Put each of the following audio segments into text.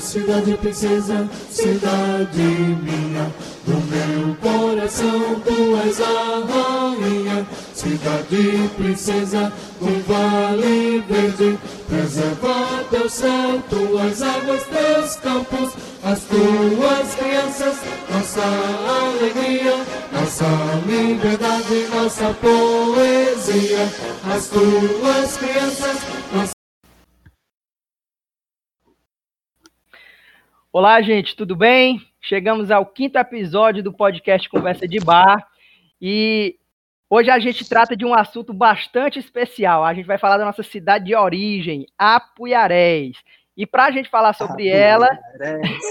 Cidade princesa, cidade minha, do meu coração tu és a rainha. Cidade princesa, um vale verde, preserva teu céu, tuas águas, teus campos, as tuas crianças, nossa alegria, nossa liberdade, nossa poesia, as tuas crianças, nossa Olá, gente, tudo bem? Chegamos ao quinto episódio do podcast Conversa de Bar e hoje a gente trata de um assunto bastante especial. A gente vai falar da nossa cidade de origem, Apuiarés. E para a gente falar sobre ela.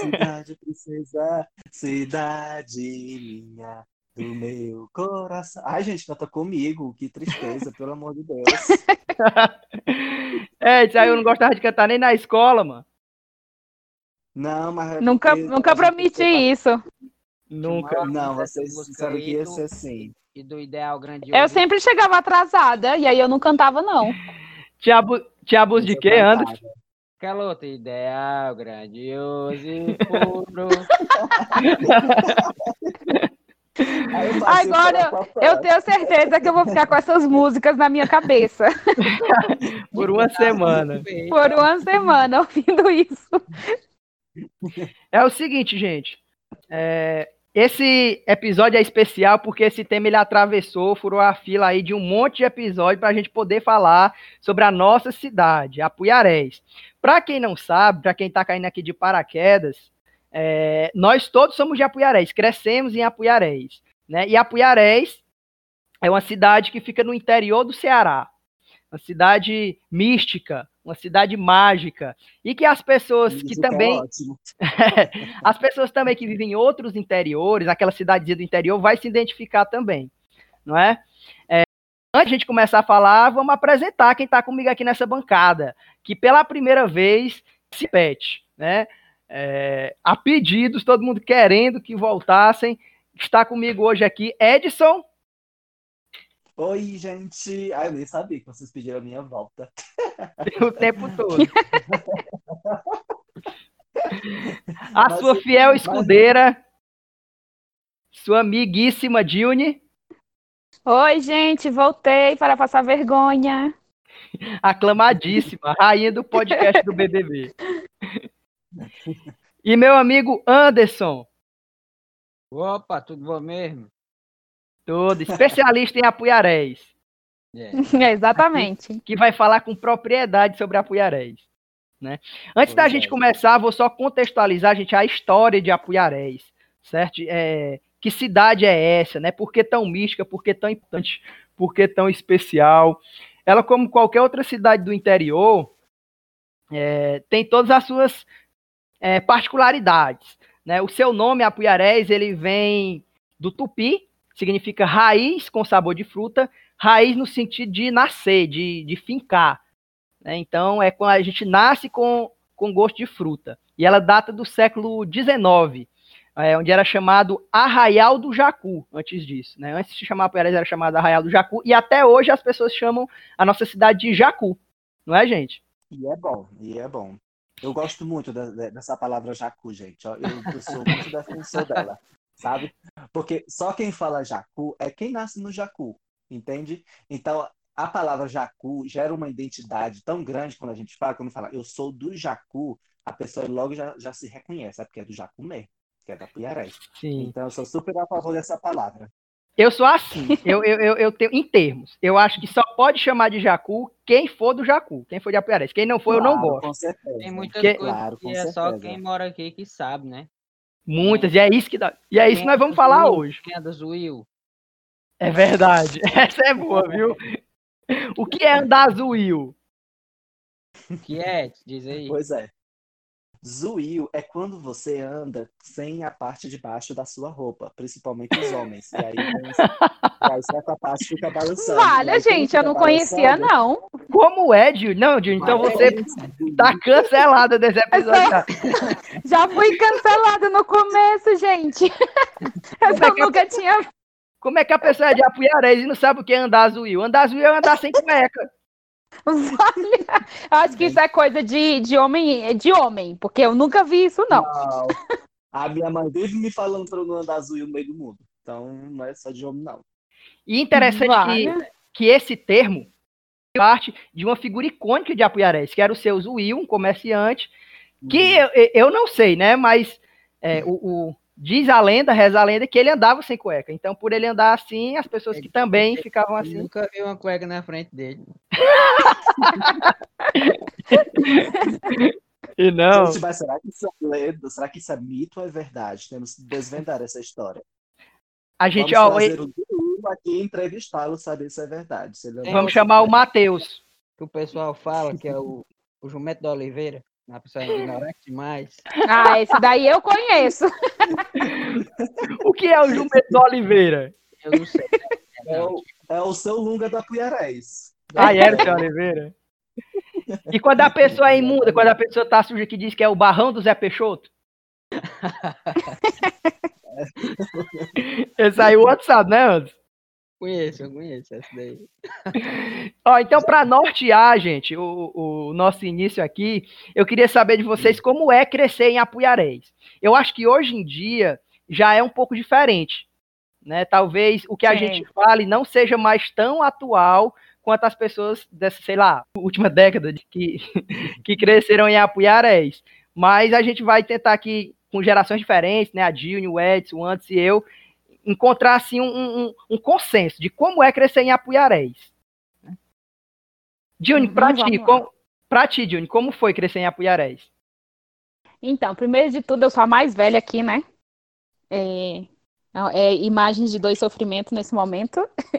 Cidade princesa, cidade minha, do meu coração. Ai, gente, canta comigo, que tristeza, pelo amor de Deus. é, isso aí eu não gostava de cantar nem na escola, mano. Não, mas. é Nunca, nunca prometi isso. Nunca. Não, vocês disseram que ia ser assim. E do ideal grandioso. Eu sempre chegava atrasada e aí eu não cantava, não. Tinha, abu... Abuso de quê, Anderson? Aquela outra ideal grandioso e puro. Agora. Eu tenho certeza que eu vou ficar com essas músicas na minha cabeça Por uma semana. por uma semana ouvindo isso. É o seguinte, gente. é, Esse episódio é especial porque esse tema ele atravessou, furou a fila aí de um monte de episódio para a gente poder falar sobre a nossa cidade, Apuiarés. Para quem não sabe, para quem está caindo aqui de paraquedas, é, nós todos somos de Apuiarés, crescemos em Apuiarés. Né? E Apuiarés é uma cidade que fica no interior do Ceará. Uma cidade mística, uma cidade mágica. E que as pessoas que Isso é também ótimo. as pessoas também que vivem em outros interiores, aquela cidadezinha do interior, vai se identificar também, não é? É, antes de a gente começar a falar, vamos apresentar quem está comigo aqui nessa bancada, que pela primeira vez se repete, né? É, a pedidos, todo mundo querendo que voltassem. Está comigo hoje aqui Edson. Oi, gente. Ai, eu nem sabia que vocês pediram a minha volta. o tempo todo. A Mas- sua fiel mas- escudeira, sua amiguíssima Juni, Oi, gente, voltei para passar vergonha. aclamadíssima, rainha do podcast do BBB. E meu amigo Anderson, Opa, tudo bom mesmo? Todo especialista em Apuiarés, É. Exatamente. que vai falar com propriedade sobre Apuiarés. Né? Antes da Pois gente é. começar, vou só contextualizar, gente, a história de Apuiarés, certo? É, que cidade é essa, né? Por que tão mística, por que tão importante, por que tão especial? Ela, como qualquer outra cidade do interior, é, tem todas as suas é, particularidades. Né? O seu nome, Apuiarés, ele vem do tupi, significa raiz com sabor de fruta, raiz no sentido de nascer, de, de fincar. né? Então, é quando a gente nasce com, com gosto de fruta. E ela data do século XIX, é, onde era chamado Arraial do Jacu, antes disso. Né? Antes de se chamar Apuiarés, era chamado Arraial do Jacu, e até hoje as pessoas chamam a nossa cidade de Jacu. Não é, gente? E é bom, e é bom. Eu gosto muito da- da- dessa palavra jacu, gente. Eu, eu sou muito defensor dela, sabe? Porque só quem fala jacu é quem nasce no jacu, entende? Então, a palavra jacu gera uma identidade tão grande quando a gente fala, quando fala eu sou do jacu, a pessoa logo já, já se reconhece, é porque é do jacu mesmo, que é da Piarés. Sim. Então, eu sou super a favor dessa palavra. Eu sou assim, eu, eu, eu, eu tenho, em termos, eu acho que só pode chamar de Jacu quem for do Jacu, quem for de Apuiarés. Quem não for, eu não Claro, gosto. Com certeza. Tem muitas Que- coisas Claro, que é só quem mora aqui que sabe, né? Muitas, e é isso que dá. E é isso que nós vamos falar hoje. Quem é do Zuil? É verdade. Essa é boa, viu? O que é andar azul? O que é? Diz aí. Pois é. Zuil é quando você anda sem a parte de baixo da sua roupa, principalmente os homens. E aí, aí certa parte fica balançando. E Olha, gente, eu não conhecia, não. Como é, Gil? Não, Gil, então mas você é tá cancelada desse episódio. já. Já fui cancelada no começo, gente. Eu é que- nunca tinha. Como é que a pessoa é de Apuiarés e não sabe o que é andar azul? Andar azul é andar sem cueca. Olha, acho que isso é coisa de, de homem, de homem, porque eu nunca vi isso, não. Não. A minha mãe vive me falando eu não andar azul no meio do mundo. Então não é só de homem, não. E interessante que, Vale. que esse termo parte de uma figura icônica de Apuiarés, que era o seu Will, um comerciante, que eu, eu não sei, né? Mas é, o, o- diz a lenda, reza a lenda, que ele andava sem cueca. Então, por ele andar assim, as pessoas que também ficavam assim. nunca vi uma cueca na frente dele. E não. Gente, mas será que isso é lenda? Será que isso é mito ou é verdade? Temos que desvendar essa história. A gente, Vamos ó, trazer o Dudu aqui e entrevistá-lo, saber se é verdade. Se ele é vamos chamar o Matheus. Que o pessoal fala que é o, o jumento da Oliveira. Uma pessoa ignorante demais. Ah, esse daí eu conheço. O que é o Jumento Oliveira? Eu não sei. É o, é o seu Lunga da Puiarés. Ah, era o seu Oliveira? E quando a pessoa é imunda, quando a pessoa tá suja que diz que é o barrão do Zé Peixoto? Esse aí o outro sabe, né, Anderson? Conheço, eu conheço essa daí. Ó, então, para nortear, gente, o, o nosso início aqui, eu queria saber de vocês como é crescer em Apuiarés. Eu acho que hoje em dia já é um pouco diferente. Né? Talvez o que a Sim. gente fale não seja mais tão atual quanto as pessoas dessa, sei lá, última década de que, que cresceram em Apuiarés. Mas a gente vai tentar aqui, com gerações diferentes, né? A Dilne, o Edson, o Antes e eu, encontrar assim um, um, um consenso de como é crescer em Apuiarés. Dilne, Uhum, pra vamos ti, lá. com, pra ti, Dilne, como foi crescer em Apuiarés? Então, primeiro de tudo, eu sou a mais velha aqui, né? É, é imagens de dois sofrimentos nesse momento.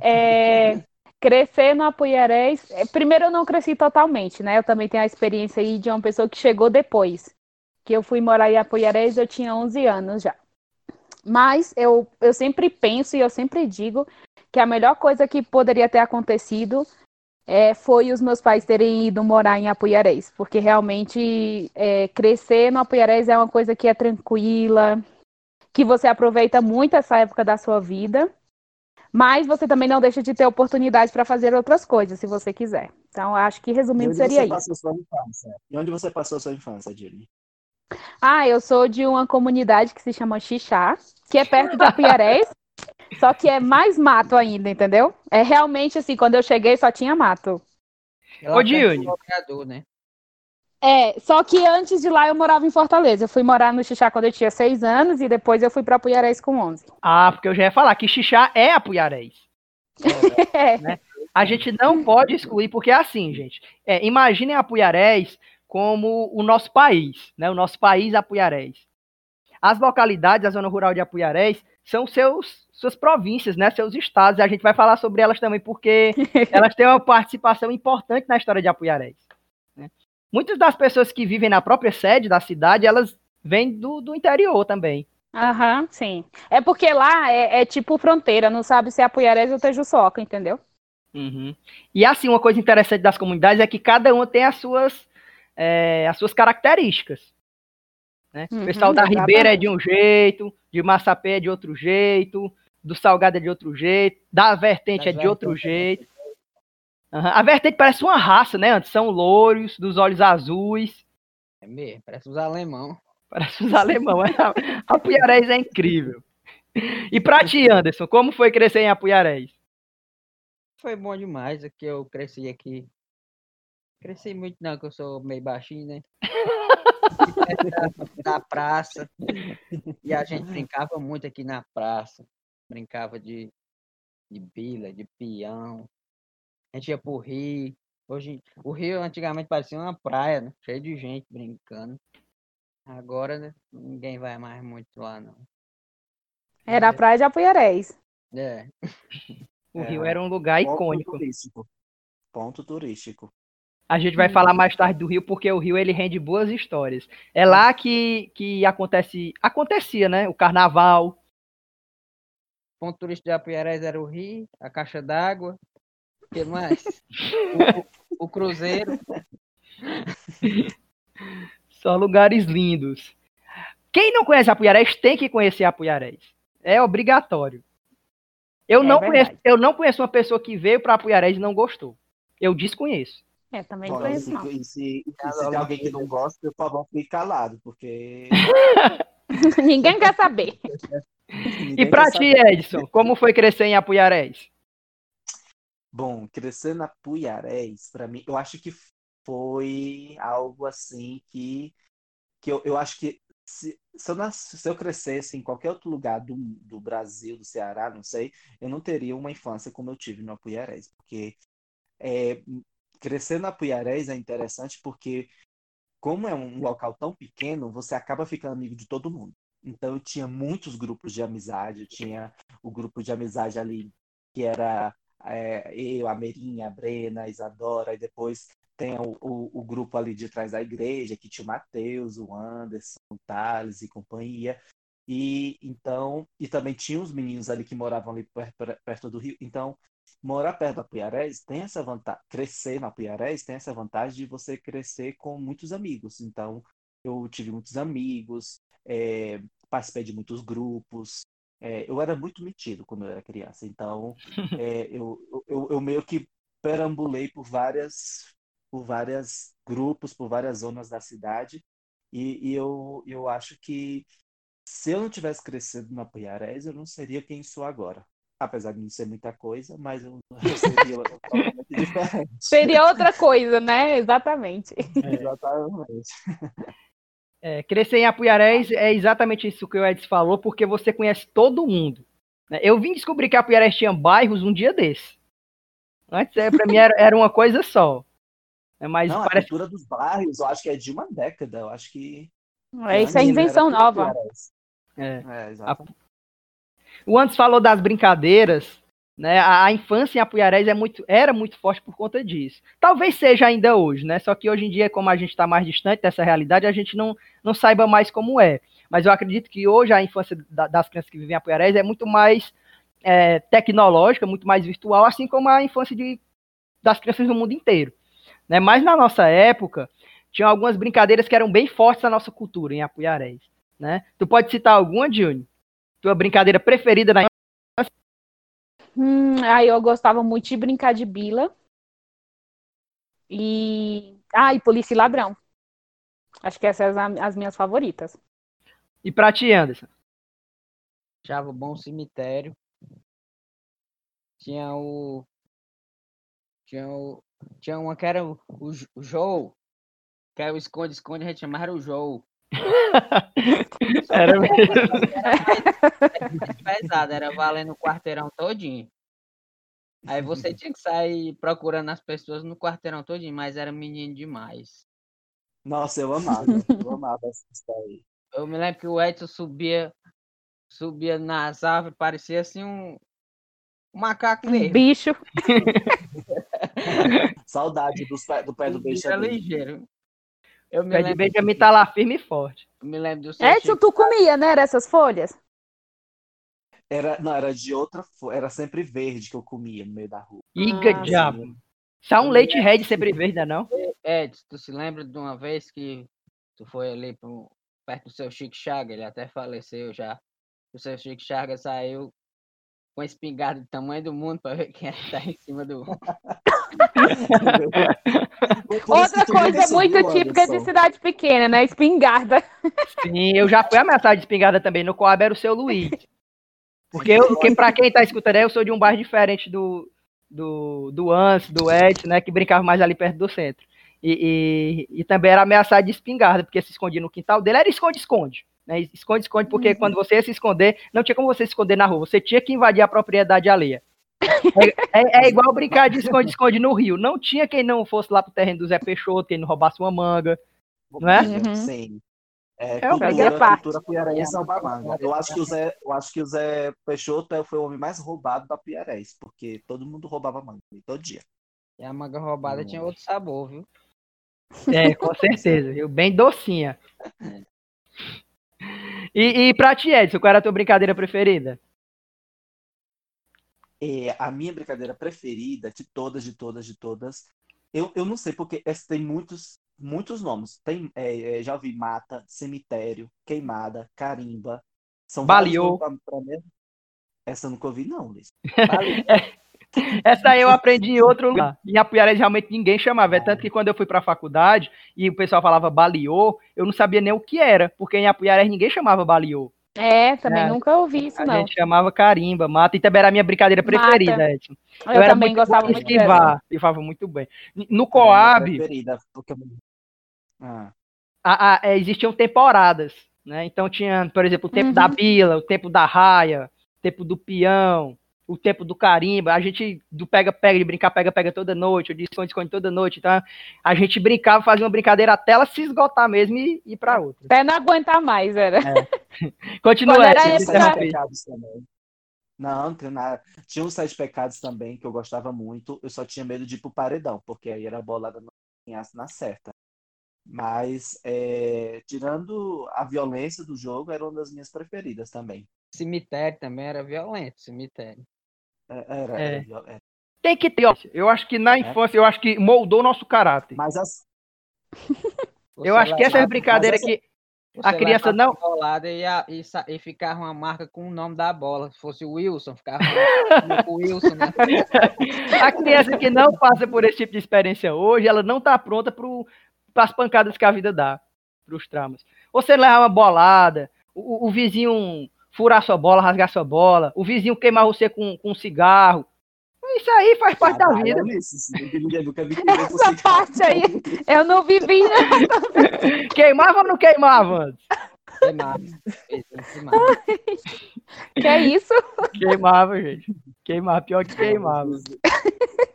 É, crescer no Apuiarés. é, Primeiro, eu não cresci totalmente, né? Eu também tenho a experiência aí de uma pessoa que chegou depois. Que eu fui morar em Apuiarés, eu tinha 11 anos já. Mas eu, eu sempre penso e eu sempre digo que a melhor coisa que poderia ter acontecido é, foi os meus pais terem ido morar em Apuiarés, porque realmente é, crescer no Apuiarés é uma coisa que é tranquila, que você aproveita muito essa época da sua vida, mas você também não deixa de ter oportunidade para fazer outras coisas, se você quiser. Então, acho que resumindo seria isso. sua infância? E onde você passou sua infância, Dilly? Ah, eu sou de uma comunidade que se chama Xixá, que é perto de Apuiarés, só que é mais mato ainda, entendeu? É realmente assim, quando eu cheguei só tinha mato. Ela Ô, Dione. né? É, só que antes de lá eu morava em Fortaleza. Eu fui morar no Xixá quando eu tinha seis anos e depois eu fui para Apuiarés com 11. Ah, porque eu já ia falar que Xixá é Apuiarés. É. A gente não pode excluir, porque é assim, gente. É, imaginem Apuiarés como o nosso país, né? O nosso país Apuiarés. As localidades da zona rural de Apuiarés são seus, suas províncias, né? Seus estados. E a gente vai falar sobre elas também, porque elas têm uma participação importante na história de Apuiarés. né? Muitas das pessoas que vivem na própria sede da cidade, elas vêm do, do interior também. Aham, sim. É porque lá é, é tipo fronteira, não sabe se é Apuiarés ou Tejuçoca, entendeu? Uhum. E assim, uma coisa interessante das comunidades é que cada uma tem as suas, é, as suas características. né? Uhum, o pessoal da exatamente. Ribeira é de um jeito, de Massapé é de outro jeito, do Salgado é de outro jeito, da Vertente é Das de outro Vertentes. jeito. Aham. A Vertente parece uma raça, né? Antes são louros, dos olhos azuis, É mesmo, parece os alemão. parece os alemão. A Apuiarés é incrível. E pra ti, Anderson, como foi crescer em Apuiarés? Foi bom demais, é que eu cresci aqui. Cresci muito não, que eu sou meio baixinho, né? da, da praça. E a gente brincava muito aqui na praça. Brincava de, de bila, de peão. A gente ia pro rio. Hoje, o rio antigamente parecia uma praia, né? Cheio de gente brincando. Agora, né? Ninguém vai mais muito lá, não. Era a praia de Apuiarés. É, O É, Rio era um lugar Ponto icônico. turístico. Ponto turístico. A gente vai falar mais tarde do Rio, porque o Rio ele rende boas histórias. É lá que, que acontece, acontecia, né? O carnaval. ponto turístico de Apuiarés era o rio, a caixa d'água. O que mais? O, o- o cruzeiro. Só lugares lindos. Quem não conhece Apuiarés tem que conhecer Apuiarés. É obrigatório. Eu, É não verdade. conheço, eu não conheço uma pessoa que veio para Apuiarés e não gostou. eu desconheço. É, também Bom, conheço, e não. se, e se, e se tem alguém que não gosta, por favor, fique calado, porque. Ninguém quer saber. E ninguém pra quer ti, saber. Edson, como foi crescer em Apuiarés? Bom, crescer na Puiarés, para mim, eu acho que foi algo assim que, que eu, eu acho que se, se, eu nas, se eu crescesse em qualquer outro lugar do, do Brasil, do Ceará, não sei, eu não teria uma infância como eu tive no Apuiarés, porque é, crescer na Apuiarés é interessante porque, como é um local tão pequeno, você acaba ficando amigo de todo mundo. Então, eu tinha muitos grupos de amizade, eu tinha o grupo de amizade ali que era é, eu, a Merinha, a Brena, a Isadora, e depois tem o, o, o grupo ali de trás da igreja, que tinha o Matheus, o Anderson, o Thales e companhia. E então, e também tinha os meninos ali que moravam ali per- per- perto do rio. Então, morar perto da Puiarés tem essa vantagem, crescer na Puiarés tem essa vantagem de você crescer com muitos amigos. Então, eu tive muitos amigos, é, participei de muitos grupos. É, eu era muito metido quando eu era criança, então é, eu, eu, eu meio que perambulei por várias por várias grupos, por várias zonas da cidade, e, e eu, eu acho que se eu não tivesse crescido na Puiarés, eu não seria quem sou agora. Apesar de não ser muita coisa, mas eu, eu seria totalmente diferente. Seria outra coisa, né? Exatamente. Exatamente. É, crescer em Apuiarés é exatamente isso que o Edson falou, porque você conhece todo mundo. né? Eu vim descobrir que Apuiarés tinha bairros um dia desse. Antes, é, pra mim, era, era uma coisa só. É, Mas Não, a parece cultura dos bairros, eu acho que é de uma década. Eu acho que. É, isso é invenção nova. É. É, exatamente. O Antes falou das brincadeiras, né? A, a infância em Apuiarés é muito, era muito forte por conta disso. Talvez seja ainda hoje, né? Só que hoje em dia, como a gente está mais distante dessa realidade, a gente não, não saiba mais como é. Mas eu acredito que hoje a infância da- das crianças que vivem em Apuiarés é muito mais é, tecnológica, muito mais virtual, assim como a infância de, das crianças do mundo inteiro. Né? Mas na nossa época, tinha algumas brincadeiras que eram bem fortes na nossa cultura em Apuiarés. Né? Tu pode citar alguma, Juni? Tua brincadeira preferida na Hum, aí eu gostava muito de brincar de bila. E. Ah, e polícia e ladrão. Acho que essas são as- as minhas favoritas. E pra ti, Anderson? Achava bom cemitério. Tinha o. Tinha o. Tinha uma que era o, o, o Joe. Que era o esconde-esconde, a gente chamava era o Joe. Era mesmo. Era mais pesado, era valendo o quarteirão todinho. Aí você tinha que sair procurando as pessoas no quarteirão todinho, mas era menino demais. Nossa, eu amava. Eu amava essa história. Eu me lembro que o Edson subia, subia nas árvores, parecia assim um, um macaco Um mesmo. bicho. Saudade dos pé- do pé do bicho é ligeiro. Eu me Pé de lembro, Benjamin tá lá firme e forte. eu me lembro do Edson, tu comia, né? Dessas folhas? Era, não, era de outra, fo- era sempre verde que eu comia no meio da rua. Iga Ah, diabo. Só um leite red sempre verde, não? Edson, tu se lembra de uma vez que tu foi ali pro, perto do seu Chico Chaga, ele até faleceu já. O seu Chico Chaga saiu com a espingarda do tamanho do mundo pra ver quem é que tá em cima do. Outra coisa muito típica de cidade pequena, né? Espingarda. Sim, eu já fui ameaçado de espingarda também. No Coab era o seu Luiz. Porque eu, que, pra quem tá escutando aí, eu sou de um bairro diferente do, do, do Anse, do Edson, né? Que brincava mais ali perto do centro. E, e, e também era ameaçado de espingarda, porque se escondia no quintal dele. Era esconde-esconde. Né? Esconde-esconde, porque quando você ia se esconder, não tinha como você se esconder na rua. Você tinha que invadir a propriedade alheia. É, é- é igual brincar de esconde-esconde no Rio. Não tinha quem não fosse lá pro terreno do Zé Peixoto, quem não roubasse uma manga. Não é? Uhum. Sim. É, É, cultura, parte. cultura piarense é uma manga. Eu acho que o Zé, eu acho que o Zé Peixoto é- foi o homem mais roubado da Piarés, porque todo mundo roubava manga, todo dia. E a manga roubada tinha outro sabor, viu? É, com certeza, viu? Bem docinha. E, e pra ti, Edson, qual era a tua brincadeira preferida? É, a minha brincadeira preferida, de todas, de todas, de todas, eu, eu não sei, porque essa tem muitos, muitos nomes. Tem, é, é, já ouvi mata, cemitério, queimada, carimba. São Baleou. Essa eu nunca ouvi, não, Luiz. Essa aí eu aprendi em outro lugar. Em Apuiarés realmente ninguém chamava. É tanto que quando eu fui para a faculdade e o pessoal falava baliô, eu não sabia nem o que era, porque em Apuiarés ninguém chamava baliô. É, também é. nunca ouvi isso, a não. A gente chamava carimba, mata, e também era a minha brincadeira preferida, mata. Edson. Eu, eu também gostava muito de esquivar, esquivava muito bem. No Coab... Ah. A, a, é, existiam temporadas, né? Então tinha, por exemplo, o tempo uhum. da bila, o tempo da raia, o tempo do peão, o tempo do carimba, a gente do pega-pega, de brincar pega-pega toda noite, o de esconde-esconde toda noite, então a gente brincava, fazia uma brincadeira até ela se esgotar mesmo e ir pra outra. Até não aguentar mais, era. É. Continua. Era Não, não tem nada. Tinha uns sete pecados também que eu gostava muito, eu só tinha medo de ir pro paredão, porque aí era bolada na certa. Mas, é, tirando a violência do jogo, era uma das minhas preferidas também. Cemitério também era violento, cemitério. É, era, é. era, era. Tem que ter, ó. Eu acho que na é. infância, eu acho que moldou nosso caráter. Mas as... eu acho que essa é a brincadeira essa... que a criança não. E, a, e, e ficava uma marca com o nome da bola. Se fosse o Wilson, ficava o Wilson. Né? a criança que não passa por esse tipo de experiência hoje, ela não está pronta para as pancadas que a vida dá, para os traumas. Você levar uma bolada, o, o vizinho furar sua bola, rasgar sua bola, o vizinho queimar você com, com um cigarro. Isso aí faz parte da vida. Essa parte aí, eu não vivi, né? Queimava ou não queimava antes? Queimava. Que é isso? Queimava, gente. Queimava, pior que queimava.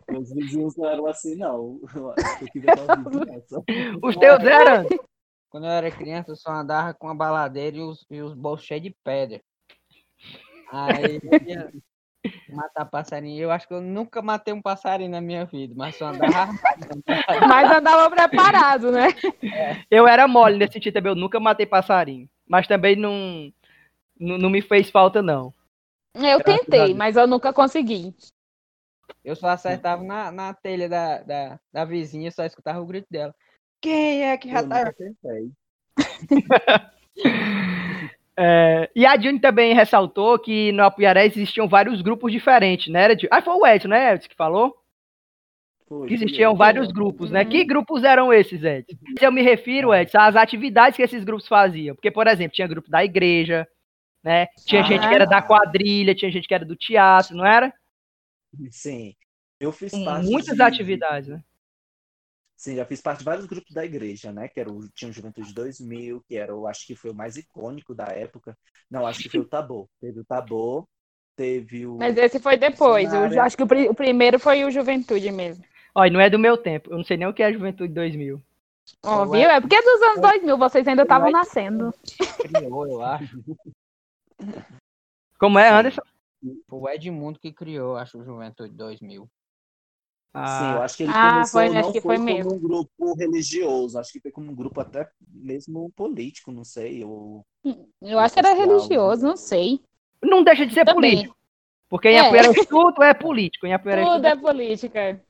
Meus vizinhos não eram assim, não. Os teus eram? Quando eu era criança, eu só andava com a baladeira e os, e os bolsos cheios de pedra. Aí ia matar passarinho. Eu acho que eu nunca matei um passarinho na minha vida, mas só andava. mas andava preparado, né? É. Eu era mole nesse sentido também, eu nunca matei passarinho. Mas também não, não, não me fez falta, não. Eu tentei, mas eu nunca consegui. Eu só acertava na, na telha da, da, da vizinha, só escutava o grito dela. Quem é que já tá. É, e a Juni também ressaltou que no Apuiaré existiam vários grupos diferentes, né? Ah, foi o Edson, né, Edson, que falou? Foi, que existiam vários grupos, né? Que grupos eram esses, Edson? Eu me refiro, Edson, às atividades que esses grupos faziam. Porque, por exemplo, tinha grupo da igreja, né? Tinha ah, gente que era da quadrilha, tinha gente que era do teatro, não era? Sim. Eu fiz parte Muitas de... atividades, né? Sim, já fiz parte de vários grupos da igreja, né? Que era o, tinha o Juventude 2000, que era, eu acho que foi o mais icônico da época. Não, acho que foi o Tabor. Teve o Tabor, teve o. Mas esse foi depois. Eu acho que o, o, primeiro foi o Juventude mesmo. Olha, não é do meu tempo. Eu não sei nem o que é Juventude 2000. Ó, oh, viu? É porque é dos anos 2000, vocês ainda estavam nascendo. Criou, eu acho. Como é, Anderson? Foi o Edmundo que criou, acho, o Juventude 2000. Ah, Sim, eu acho que ele ah, começou, foi, não foi, foi como mesmo. um grupo religioso, acho que foi como um grupo até mesmo político, não sei. Ou, eu acho que era religioso, não sei. Não deixa de ser Também. político. Porque em é. Apuiarés tudo é político. Em Apuiarés tudo, tudo é, é política.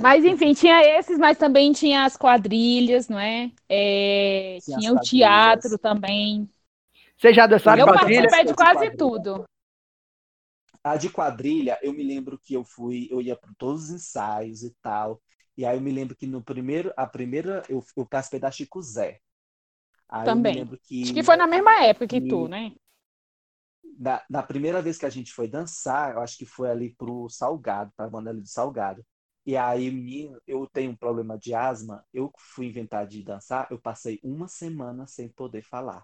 Mas enfim, tinha esses, mas também tinha as quadrilhas, não é? é tinha, tinha o teatro também. Você já dançaram Eu participei de quase tudo. A de quadrilha, eu me lembro que eu fui, eu ia para todos os ensaios e tal. E aí eu me lembro que no primeiro, a primeira, eu, eu participei da Chico Zé. Aí Também. Que, acho que foi na mesma época que, que tu, né? Na, primeira vez que a gente foi dançar, eu acho que foi ali pro Salgado, para a banda ali do Salgado. E aí eu tenho um problema de asma, eu fui inventar de dançar, eu passei uma semana sem poder falar.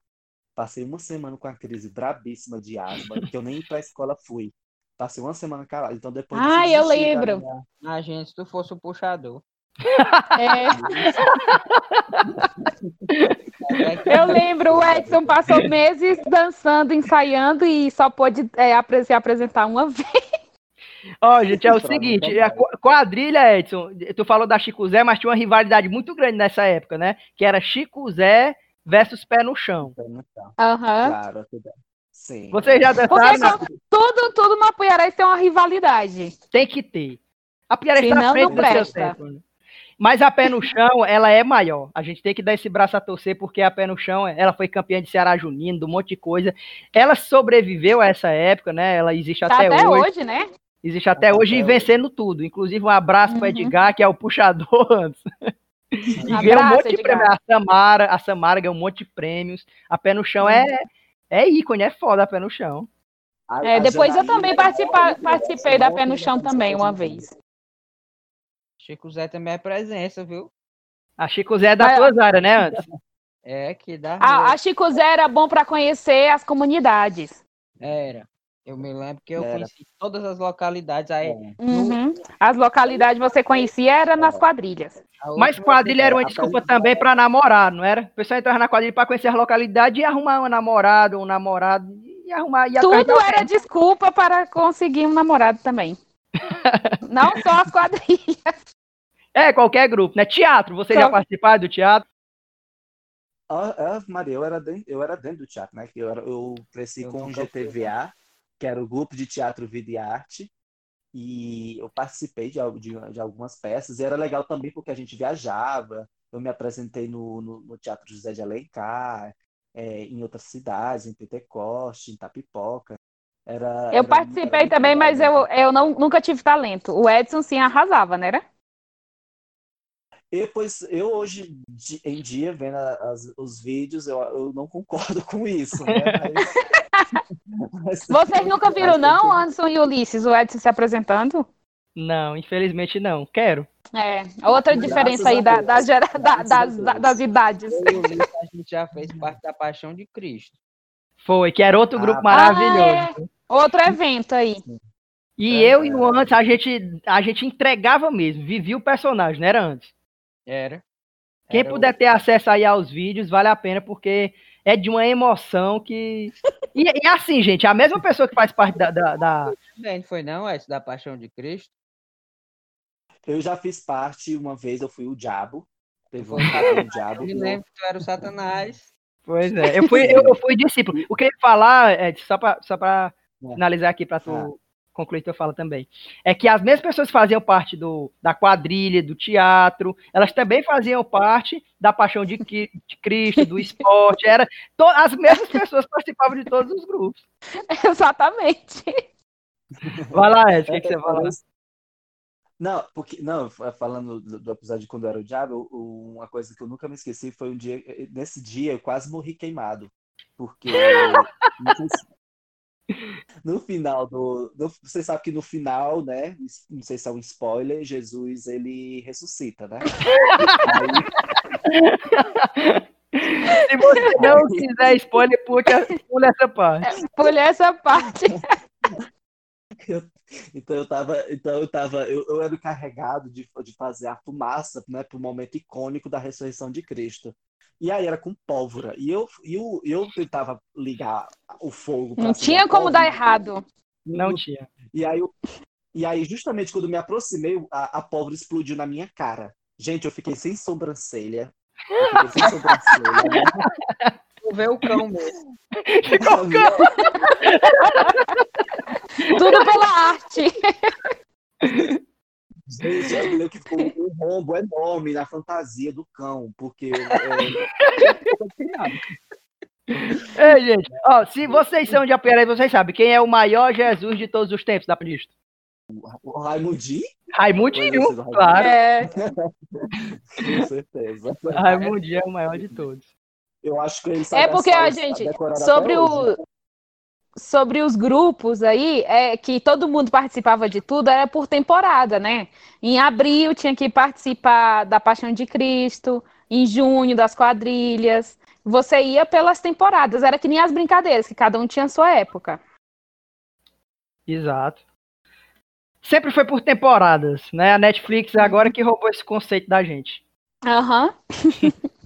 Passei uma semana com a crise brabíssima de asma, que eu nem para a escola fui. Passei uma semana calado. Então depois. Ah, eu lembro. Minha... Ah, gente, se tu fosse o puxador. É. eu lembro, o Edson passou meses dançando, ensaiando e só pôde é, se apresentar uma vez. Ó, oh, gente, é o seguinte, a quadrilha, Edson, tu falou da Chico Zé, mas tinha uma rivalidade muito grande nessa época, né? Que era Chico Zé versus Pé no Chão. Aham. Uhum. Claro, Sim. Vocês já dançaram? Na... Tudo, tudo no Apuiarés tem uma rivalidade. Tem que ter. A Apuiarés está na frente do seu tempo. Né? Mas a pé no chão, ela é maior. A gente tem que dar esse braço a torcer, porque a pé no chão, ela foi campeã de Ceará Junino, de um monte de coisa. Ela sobreviveu a essa época, né? Ela existe tá até, até hoje. hoje, né? Existe até hoje e vencendo tudo. Inclusive, um abraço Uhum. para Edgar, que é o puxador antes. E ganhou um monte de Edgar. prêmios. A Samara, a Samara ganhou um monte de prêmios. A Pé no Chão é, é ícone, é foda a Pé no Chão. A- É, a depois eu também participa- maravilhosa, participei da Pé no Chão também, uma vez. Chico Zé também é presença, viu? A Chico Zé é da tuas áreas, né, antes? É, que dá. A, a Chico Zé era bom para conhecer as comunidades. Era. Eu me lembro que eu Era. conheci todas as localidades. Aí, É. Uhum. As localidades você conhecia era nas quadrilhas. a Mas quadrilha era uma desculpa também pra namorar, não era? O pessoal entrava na quadrilha pra conhecer as localidades e arrumar uma namorada, um namorado, e arrumar. E Tudo era desculpa para conseguir um namorado também. Não só as quadrilhas. É, qualquer grupo, né? Teatro, você já Só- participaram do teatro? Ah, ah, Maria, eu era, dentro, eu era dentro do teatro, né? Que Eu, era, eu cresci Eu com o nunca fui, GTVA, que era o grupo de teatro, vida e arte, e eu participei de, de, de algumas peças, e era legal também porque a gente viajava, eu me apresentei no, no, no Teatro José de Alencar, é, em outras cidades, em Pentecoste, em Tapipoca. Era, Eu era- participei era também, mas eu, eu não, nunca tive talento. O Edson sim arrasava, né? E, pois, eu hoje em dia, vendo as- os vídeos, eu, eu não concordo com isso, né? Mas- Vocês nunca viram, não. Anderson e Ulisses, o Edson se apresentando? Não, infelizmente não. Quero. É, outra Graças diferença aí da, das, gera- da- das, das idades. Eu e o Ulisses, a gente já fez parte da Paixão de Cristo. Foi, que era outro grupo Ah, maravilhoso. Ah, Outro evento aí. E É, eu e o é. antes, a gente, a gente entregava mesmo, vivia o personagem, não era antes. Era. Quem Era puder ter acesso aí aos vídeos, vale a pena, porque é de uma emoção que. E, e assim, gente, a mesma pessoa que faz parte da. da- da- não foi não, Edson, da Paixão de Cristo? Eu já fiz parte, uma vez eu fui o diabo. Teve um Foi. o Eu diabo. me lembro que tu era o Satanás. Pois é, eu fui, eu, eu fui discípulo. O que eu ia falar, é, só para só pra É. finalizar aqui, para tu Ah. Concluir tua fala também, é que as mesmas pessoas que faziam parte do, da quadrilha, do teatro, elas também faziam parte da paixão de, de Cristo, do esporte, era to, as mesmas pessoas participavam de todos os grupos. Exatamente. Vai lá, Ed, o que, É, que você fala? Não, porque não, fa- falando do, do episódio de quando eu era o diabo, eu- uma coisa que eu nunca me esqueci foi um dia, nesse dia eu quase morri queimado, porque não sei se- no final do, no- você sabe que no final, né, não sei se é um spoiler, Jesus ele ressuscita, né? Aí, Se você não quiser spoiler, pule, pule essa parte. Pule essa parte. Então eu tava, então eu tava, eu, eu era encarregado de, de fazer a fumaça, né, pro momento icônico da ressurreição de Cristo. E aí era com pólvora. E eu, e eu, eu tentava ligar o fogo pra Não tinha como dar pólvora. errado. Não tinha. E aí, eu- e aí justamente quando eu me aproximei, a, a pólvora explodiu na minha cara. Gente, eu fiquei sem sobrancelha. Eu fiquei sem sobrancelha. Tu vê o cão mesmo. Ficou Tudo pela arte. Gente, eu lembro que ficou um rombo enorme na fantasia do cão, porque é, Ei, gente, ó, se vocês são de Apuiaré, vocês sabem quem é o maior Jesus de todos os tempos da Cristo? o Raimundinho, Raimundinho, é, claro. É, com certeza. Raimundinho é o maior de todos. Eu acho que ele sabe é porque, a gente, sobre até hoje. Sobre os grupos aí, é que todo mundo participava de tudo, era por temporada, né? Em abril tinha que participar da Paixão de Cristo, em junho das quadrilhas. Você ia pelas temporadas, era que nem as brincadeiras, que cada um tinha a sua época. Exato. Sempre foi por temporadas, né? A Netflix é agora que roubou esse conceito da gente. Aham.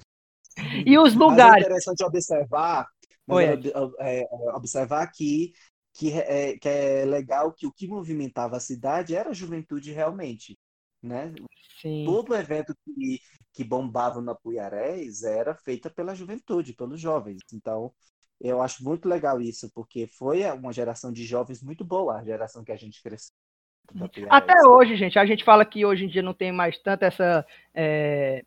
E os Mas é lugares? interessante observar, mas é, é, observar aqui que é, que é legal que o que movimentava a cidade era a juventude realmente, né? Sim. Todo evento que, que bombava na Puiarés era feita pela juventude, pelos jovens. Então, eu acho muito legal isso, porque foi uma geração de jovens muito boa, a geração que a gente cresceu. Até hoje, gente, a gente fala que hoje em dia não tem mais tanta essa, é,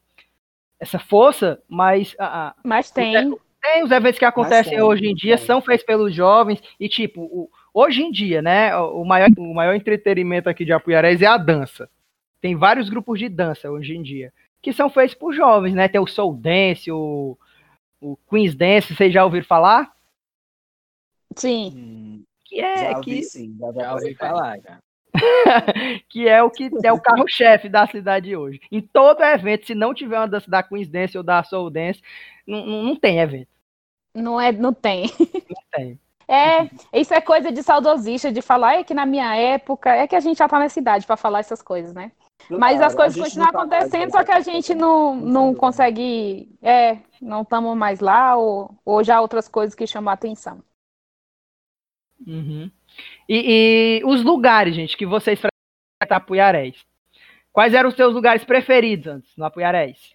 essa força, mas a- a- Mas tem. Tem os eventos que acontecem hoje em dia, são feitos pelos jovens, e tipo, o, Hoje em dia, né, o maior, o maior entretenimento aqui de Apuiarés é a dança. Tem vários grupos de dança hoje em dia, que são feitos por jovens, né? Tem o Soul Dance, o, o Queen's Dance, vocês já ouviram falar? Sim. Hum, Que é, já ouvi que, sim. Já, Já ouvi falar, já. que é o que é o carro-chefe da cidade hoje. Em todo evento, se não tiver uma dança da Queen's Dance ou da Soul Dance, não, não não tem evento. Não, é, não tem. Não tem. É, isso é coisa de saudosista, de falar, é que na minha época, é que a gente já tá nessa idade para falar essas coisas, né? Mas Claro, as coisas continuam acontecendo, só que a gente não, não Entendeu? consegue, é, não estamos mais lá, ou, ou já outras coisas que chamam a atenção. Uhum. E, e os lugares, gente, que vocês frequentam Apuiarés. Quais eram os seus lugares preferidos antes no Apuiarés?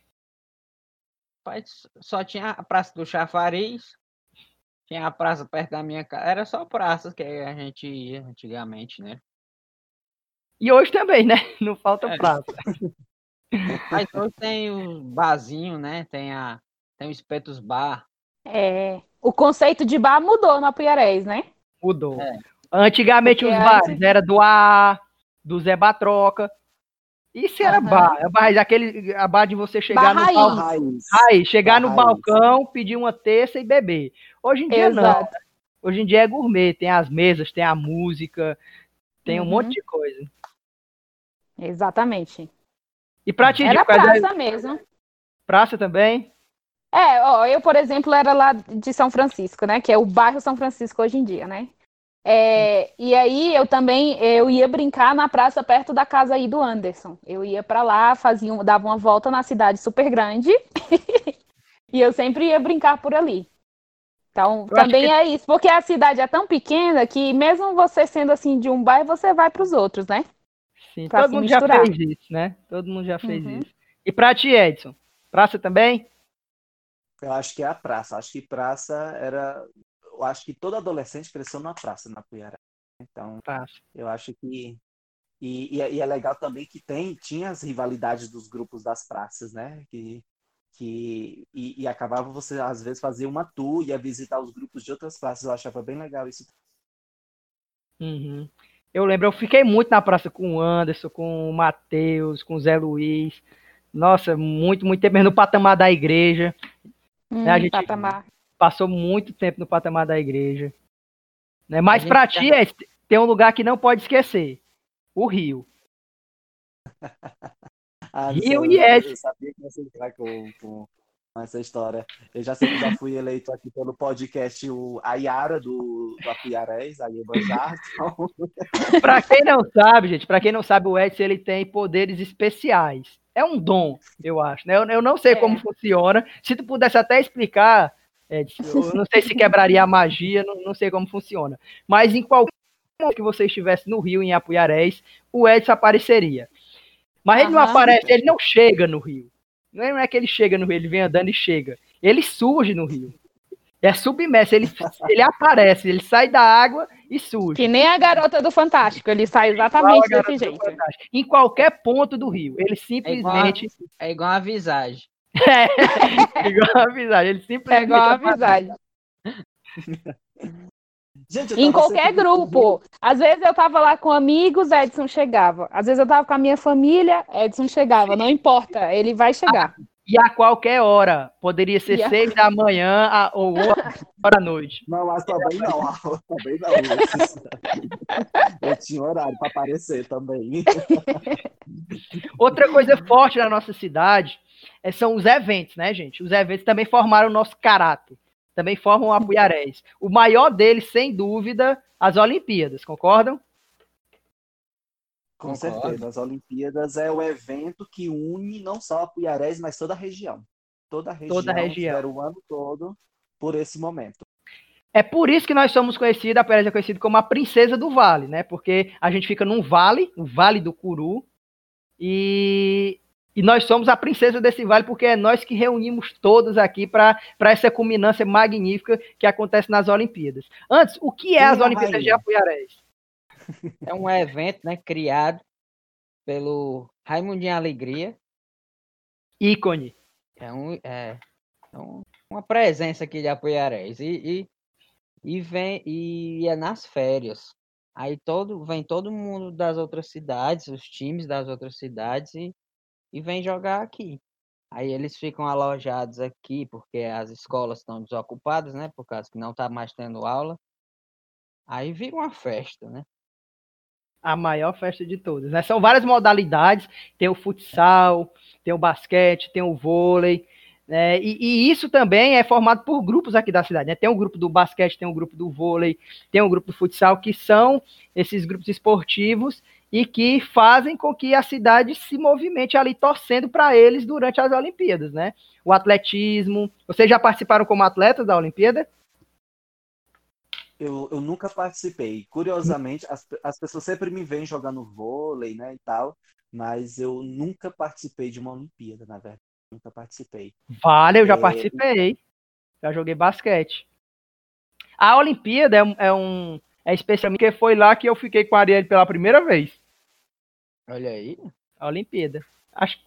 Rapaz, só tinha a Praça do Chafariz, tinha a praça perto da minha casa. Era só praças que a gente ia antigamente, né? E hoje também, né? Não falta É. praça. Mas hoje tem o barzinho, né? Tem, a, tem o Espetos Bar. É, o conceito de bar mudou no Apuiarés, né? Mudou. É. Antigamente Porque os antes- bares era do A, do Zé Batroca. Isso era Aham. bar. É bar, aquele a bar de você chegar Bar no raiz. balcão. Raiz. Raiz, chegar Bar no raiz. balcão, pedir uma terça e beber. Hoje em dia não. Exato. Hoje em dia é gourmet, tem as mesas, tem a música, tem um Uhum. monte de coisa. Exatamente. E pra ti, Era praça mesmo. praça também? É, ó, eu, por exemplo, era lá de São Francisco, né? Que é o bairro São Francisco hoje em dia, né? É, e aí eu também eu ia brincar na praça perto da casa aí do Anderson. Eu ia pra lá, fazia, um- dava uma volta na cidade super grande e eu sempre ia brincar por ali. Então, Eu também que- é isso, porque a cidade é tão pequena que mesmo você sendo assim de um bairro, você vai para os outros, né? Sim, Pra todo mundo já misturar. fez isso, né? Todo mundo já fez Uhum. isso. E pra ti, Edson? Praça também? Eu acho que é a praça. Acho que praça era. Eu acho que todo adolescente cresceu na praça, na Puiará. Então, Praça. eu acho que. E, e é- e é legal também que tem, tinha as rivalidades dos grupos das praças, né? Que, que, e, e acabava você, às vezes, fazer uma tour, ia visitar os grupos de outras praças. Eu achava bem legal isso. Uhum. Eu lembro, eu fiquei muito na praça com o Anderson, com o Matheus, com o Zé Luiz. Nossa, muito, muito tempo mesmo no patamar da igreja. Hum, a gente- patamar. Passou muito tempo no patamar da igreja. Né? Mas A gente pra já- ti, é, tem um lugar que não pode esquecer. O Rio. Ah, Rio e Ed. Eu sabia que você ia entrar com, com essa história. Eu já sei que já fui eleito aqui pelo podcast o Ayara do, do Apiarés, aí. Então, Pra quem não sabe, gente, pra quem não sabe, o Edson ele tem poderes especiais. É um dom, eu acho. Né? Eu, eu não sei É. como funciona. Se tu pudesse até explicar, Edson, eu não sei se quebraria a magia, não, não sei como funciona. Mas em qualquer momento que você estivesse no Rio, em Apuiarés, o Edson apareceria. Mas ele não aparece, ele não chega no Rio. Não é não é que ele chega no Rio, ele vem andando e chega. Ele surge no Rio. É submerso, ele, ele aparece, ele sai da água e surge. Que nem a garota do Fantástico, ele sai exatamente desse jeito. Em qualquer ponto do Rio. Ele É igual, a, simplesmente. é igual a visagem. É, igual a visagem. Ele É simplesmente. igual a visagem. gente, Em qualquer sempre- grupo. Às vezes eu tava lá com amigos, Edson chegava. Às vezes eu tava com a minha família, Edson chegava. Não importa, ele vai chegar. E a qualquer hora. Poderia ser E a- seis da manhã a- ou outra hora da noite. Não, mas também não. também não. Eu tinha horário para aparecer também. Outra coisa forte na nossa cidade é, são os eventos, né, gente? Os eventos também formaram o nosso caráter. Também formam o Apuiarés. O maior deles, sem dúvida, as Olimpíadas, concordam? Com Concordo. certeza. As Olimpíadas é o evento que une não só a Puiarés, mas toda a região. Toda a região. Toda a região. espera o ano todo por esse momento. É por isso que nós somos conhecidos, a Pérez é conhecida como a princesa do vale, né? Porque a gente fica num vale, o Vale do Curu, e, e nós somos a princesa desse vale porque é nós que reunimos todos aqui para essa culminância magnífica que acontece nas Olimpíadas. Antes, o que é Quem as Olimpíadas de? Apuiarés? É um evento né, criado pelo Raimundinho Alegria. Ícone. É, um, é, é um- uma presença aqui de Apoiarés. E, e e vem e é nas férias. Aí todo vem todo mundo das outras cidades, os times das outras cidades e, e vem jogar aqui. Aí eles ficam alojados aqui porque as escolas estão desocupadas, né? Por causa que não está mais tendo aula. Aí vira uma festa, né? A maior festa de todas, né? São várias modalidades, tem o futsal, tem o basquete, tem o vôlei, né? E, e, isso também é formado por grupos aqui da cidade, né? Tem um grupo do basquete, tem um grupo do vôlei, tem um grupo do futsal, que são esses grupos esportivos e que fazem com que a cidade se movimente ali torcendo para eles durante as Olimpíadas, né? O atletismo. Vocês já participaram como atletas da Olimpíada? Eu, eu nunca participei. Curiosamente, as, as pessoas sempre me veem jogando vôlei, né, e tal, mas eu nunca participei de uma Olimpíada, na verdade. Nunca participei. Vale, eu já é... participei. Já joguei basquete. A Olimpíada é, é um. É especial porque foi lá que eu fiquei com a Ariel pela primeira vez. Olha aí. A Olimpíada. Acho,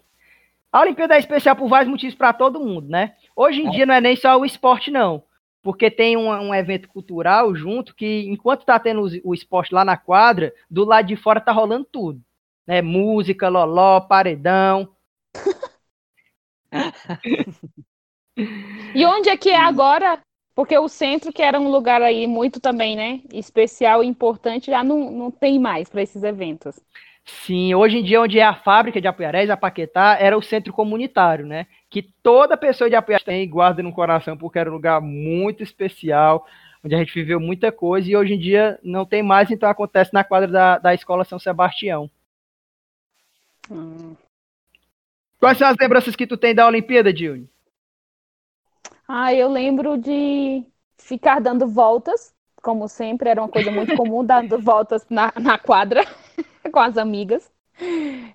a Olimpíada é especial por vários motivos para todo mundo, né? Hoje em é. dia não é nem só o esporte, não porque tem um, um, evento cultural junto que, enquanto tá tendo o, o, esporte lá na quadra, do lado de fora tá rolando tudo. Né? Música, loló, paredão. e onde é que é agora? Porque o centro, que era um lugar aí muito também, né? Especial e importante, já não, não tem mais para esses eventos. Sim, hoje em dia, onde é a fábrica de Apuiarés, a Paquetá, era o centro comunitário, né? Que toda pessoa de Apuiarés tem e guarda no coração, porque era um lugar muito especial, onde a gente viveu muita coisa, e hoje em dia não tem mais, então acontece na quadra da, da Escola São Sebastião. Hum. Quais são as lembranças que tu tem da Olimpíada, Dilne? Ah, eu lembro de ficar dando voltas, como sempre, era uma coisa muito comum, dando voltas na, na quadra. com as amigas.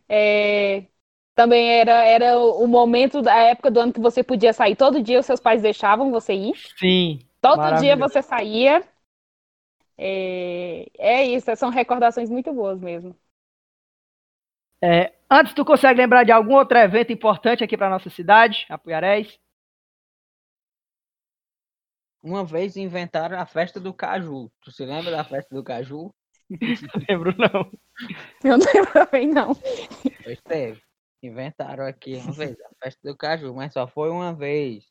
É, também era, era o momento da época do ano que você podia sair todo dia, os seus pais deixavam você ir. Sim. Todo dia você saía. É, é isso, são recordações muito boas mesmo. É, antes, tu consegue lembrar de algum outro evento importante aqui para nossa cidade, Apuiarés? Uma vez inventaram a festa do caju. Tu se lembra da festa do caju? Não lembro, não. Eu não lembro também, não. Pois teve. Inventaram aqui uma vez a festa do caju, mas só foi uma vez.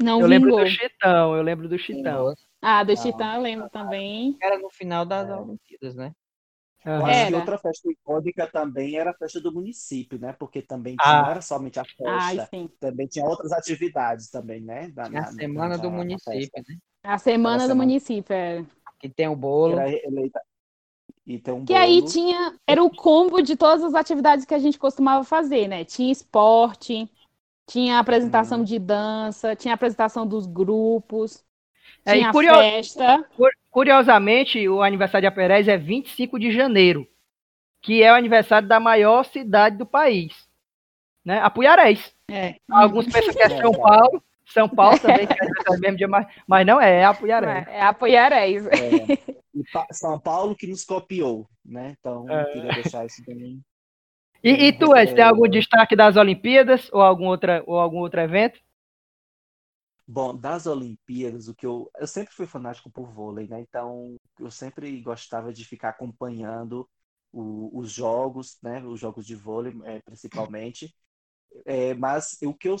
Não eu vingou. lembro do Chitão, eu lembro do Chitão. Ah, do Chitão eu lembro também. Era no final das é. Olimpíadas, né? Acho que outra festa icônica também era a festa do município, né? Porque também tinha, ah. não era somente a festa, ah, também tinha outras atividades também, né? Da, na, a semana na, do município, né? A semana do semana... município, é. Que tem o bolo. Era eleita, e um que aí tinha, era o combo de todas as atividades que a gente costumava fazer, né? Tinha esporte, tinha apresentação hum. de dança, tinha apresentação dos grupos, é, tinha curio... festa. Curiosamente, o aniversário de Aperez é 25 de janeiro, que é o aniversário da maior cidade do país, né? Apuiarés. É. Alguns pensam que é São Paulo, são Paulo também, que é o mesmo dia, mas, mas não é, é Apuiarés. É, é Apuiarés. É. São Paulo que nos copiou, né? Então, é. queria deixar isso também. E, e tu, Ed, tem algum destaque das Olimpíadas ou algum, outra, ou algum outro evento? Bom, das Olimpíadas, o que eu. Eu sempre fui fanático por vôlei, né? Então, eu sempre gostava de ficar acompanhando o, os jogos, né? Os jogos de vôlei, é, principalmente. É, mas, o que eu,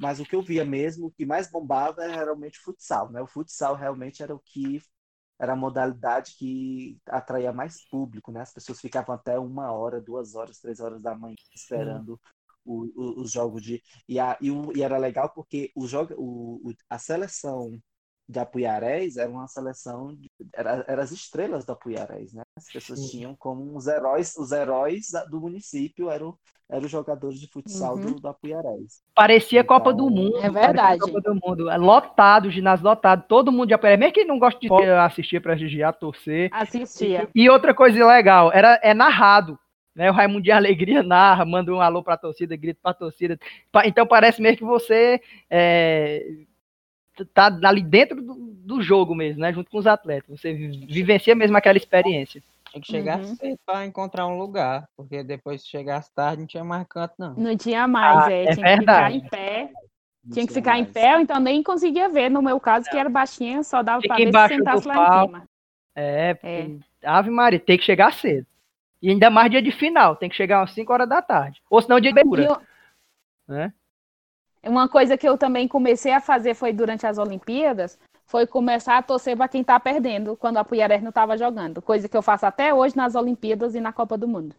mas o que eu via mesmo, o que mais bombava era realmente o futsal, né? O futsal realmente era o que era a modalidade que atraía mais público, né? As pessoas ficavam até uma hora, duas horas, três horas da manhã esperando o, o, os jogos de e, a, e, o, e, era legal porque o jogo, o, a seleção de Apuiarés era uma seleção de, era, era as estrelas do Apuiarés, né? As pessoas Sim. tinham como os heróis, os heróis do município eram eram os jogadores de futsal uhum. do, do Apuiarés. Parecia então, Copa do Mundo. É verdade. Copa do Mundo. É lotado, ginásio lotado, todo mundo de Apuiarés. Mesmo quem não gosta de assistir, prestigiar, torcer. Assistia. E, e outra coisa legal, era, é narrado. Né, o Raimundo de Alegria narra, manda um alô pra torcida, grita pra torcida. Então parece mesmo que você é, tá ali dentro do, do, jogo mesmo, né? Junto com os atletas. Você vivencia mesmo aquela experiência. Tinha que chegar uhum. cedo para encontrar um lugar, porque depois se chegasse tarde não tinha mais canto, não. Não tinha mais, ah, é, é tinha verdade. que ficar em pé. Tinha que ficar em pé, então nem conseguia ver. No meu caso, que era baixinha, só dava pra ver se sentasse lá em palco. cima. É, porque Ave Maria, tem que chegar cedo. E ainda mais dia de final, tem que chegar às 5 horas da tarde. Ou senão dia de cura, eu- né? Uma coisa que eu também comecei a fazer foi durante as Olimpíadas, foi começar a torcer para quem tá perdendo quando a Puiarés não estava jogando. Coisa que eu faço até hoje nas Olimpíadas e na Copa do Mundo.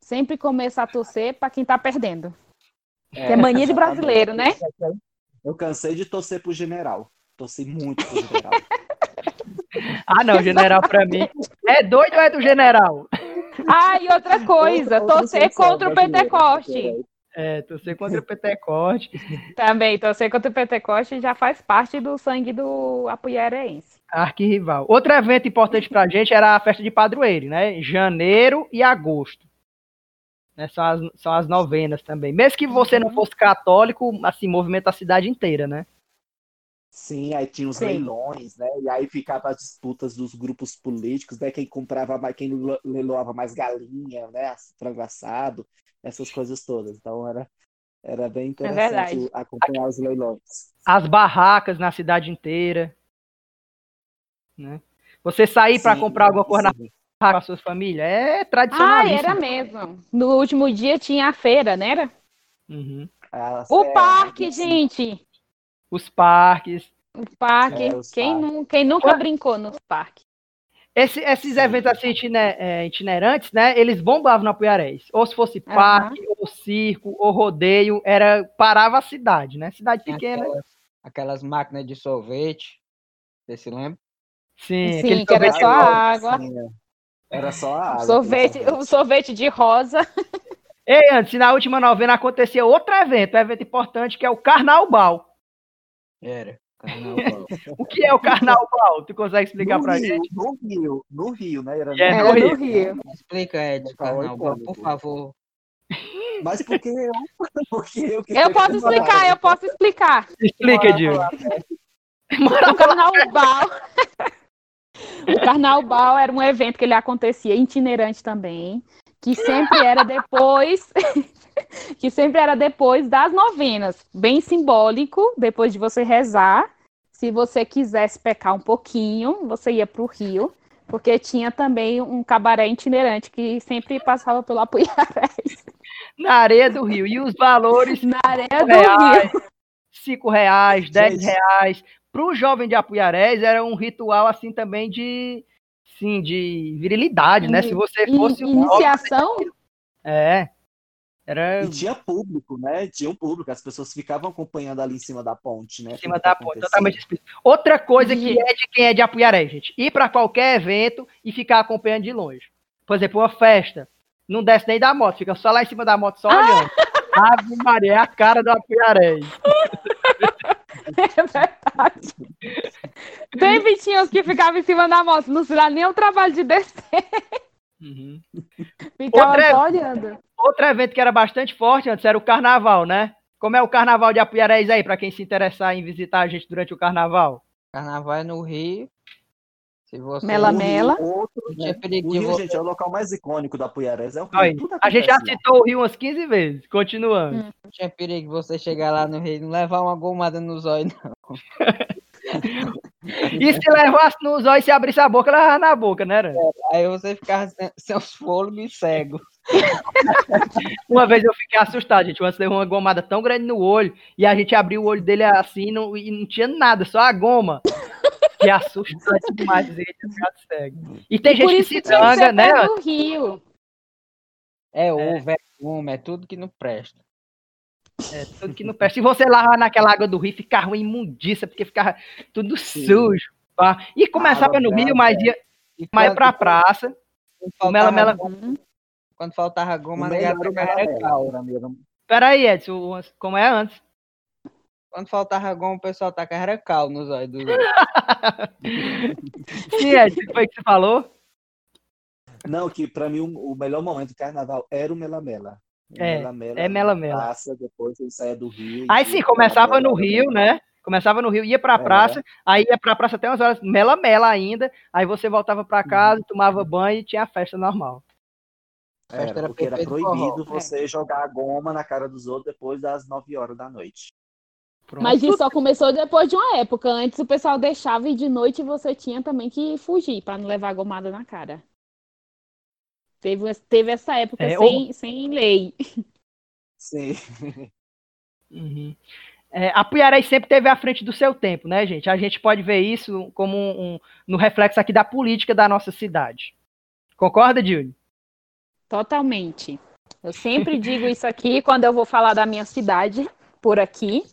Sempre começar a torcer para quem tá perdendo. Que é mania de brasileiro, né? Eu cansei de torcer pro general. Torci muito pro general. Ah, não, general pra mim. É doido ou é do general? Ah, e outra coisa, Outra- outra torcer contra o. Pentecoste. É, torcer contra o Pentecoste. Também, torcer contra o Pentecoste já faz parte do sangue do apuiarense. Arquirrival. Outro evento importante pra gente era a festa de padroeiro, né? Janeiro e agosto. Né? São, as, são as novenas também. Mesmo que você não fosse católico, assim, movimenta a cidade inteira, né? Sim, aí tinha os Sim. leilões, né? E aí ficava as disputas dos grupos políticos, né? Quem comprava mais, quem le- leiloava mais galinha, né? Frango assado, essas coisas todas. Então era, era bem verdade. interessante acompanhar os leilões. As barracas na cidade inteira. Né? Você sair pra Sim, comprar alguma coisa na sim. barraca com a sua família é Ah, tradicionalíssimo. era mesmo. No último dia tinha a feira, né? Era? Uhum. As- O é, parque, sim. gente. Os parques. O parque. É, os quem, parques. nu- quem nunca brincou no parque? Esse- esses Sim. eventos assim é, itinerantes, né? Eles bombavam na Apuiarés. Ou se fosse parque, ou circo, ou rodeio, era parava a cidade, né? Cidade pequena. Aquelas, aquelas máquinas de sorvete. Você se lembra? Sim, Sim, que era só rosa. água. Sim, é. Era só a água. Sorvete, o sorvete de rosa. Ei, antes, na última novena acontecia outro evento, um evento importante, que é o Carnaubal. Era. Carnaval. O que é o Carnaubal? Tu consegue explicar no pra Rio, gente? No Rio, no Rio, né? Era É, Era no Rio. Rio. Explica, Ed, Carnaval Carnaval, por favor. Mas porque eu, porque eu que Eu posso explicar, falar. eu posso explicar. Explica, Edil. O Carnaval. O Carnaval era um evento que ele acontecia itinerante também, que sempre era depois que sempre era depois das novenas, bem simbólico, depois de você rezar. Se você quisesse pecar um pouquinho, você ia para o Rio, porque tinha também um cabaré itinerante que sempre passava pelo Apuiarés, Na areia do Rio. E os valores, na areia cinco do Rio. reais, cinco reais, dez Gente. reais. Para o jovem de Apuiarés era um ritual assim também de, sim, de virilidade, né? Se você In- fosse um Iniciação? É. Era E tinha público, né? Tinha um público, as pessoas ficavam acompanhando ali em cima da ponte, né? em cima da ponte. acontecia. Totalmente. Outra coisa que Gente. é de quem é de Apuiaré, gente. Ir para qualquer evento e ficar acompanhando de longe. Por exemplo, uma festa. Não desce nem da moto, fica só lá em cima da moto, só olhando. Ave Maria, é a cara do Apuiaré. É verdade. Sempre tinha os que ficavam em cima da moto, não se dá nem o trabalho de descer, Uhum. ficava Outra- só olhando. Outro evento que era bastante forte antes era o carnaval, né? Como é o carnaval de Apuiarés aí, para quem se interessar em visitar a gente durante o carnaval? Carnaval é no Rio. Se você Mela, O Rio, mela. Outro, né? O Sim, você. gente, é o local mais icônico da Apuiarés. É o Rio. Aí, Tudo a gente já citou o Rio umas 15 vezes. Continuando. Não tinha perigo de você chegar lá no Rio e não levar uma gomada nos olhos, não. E se levasse nos olhos e se abrisse a boca, levava na boca, né? Aran? Aí você ficava sem, sem os fôlegos e cego. Uma vez eu fiquei assustado, gente. Antes levou uma gomada tão grande no olho e a gente abriu o olho dele assim não- e não tinha nada, só a goma. Que assustante demais tinha ficado cego. E tem E gente que se ser né? do Rio. É ovo, é fumo, é tudo que não presta. É, tudo que não presta. Se você lavar naquela água do rio, ficava uma imundícia, porque ficava tudo Sim. sujo. pá. E começava Água no rio, mas ia E mais quando- pra praça. Mela faltava Mela- goma- Quando faltava goma, a melhor negada era o pegava era Mela cal. Mela, pra Peraí, Edson, como é antes? Quando faltava goma, o pessoal tacava era cal nos olhos dos outros. O que foi que você falou? Não, que pra mim o melhor momento do carnaval era o Mela Mela. O É, Mela Mela é Mela Mela. Passa, depois ele saia do Rio. e Aí sim, começava Mela no Mela, Rio, né? Começava no Rio, ia pra É. praça, aí ia pra praça até umas horas, mela-mela ainda, aí você voltava pra casa, tomava banho e tinha a festa normal. Era, era porque era proibido forró. você jogar a goma na cara dos outros depois das 9 horas da noite. Pronto. Mas isso só começou depois de uma época. Antes o pessoal deixava e de noite você tinha também que fugir para não levar gomada na cara. Teve, teve essa época É, sem, sem lei. Sim. Uhum. É, a Puiarés sempre teve à frente do seu tempo, né, gente? A gente pode ver isso como um, um- no reflexo aqui da política da nossa cidade. Concorda, Júnior? Totalmente. Eu sempre digo isso aqui quando eu vou falar da minha cidade por aqui.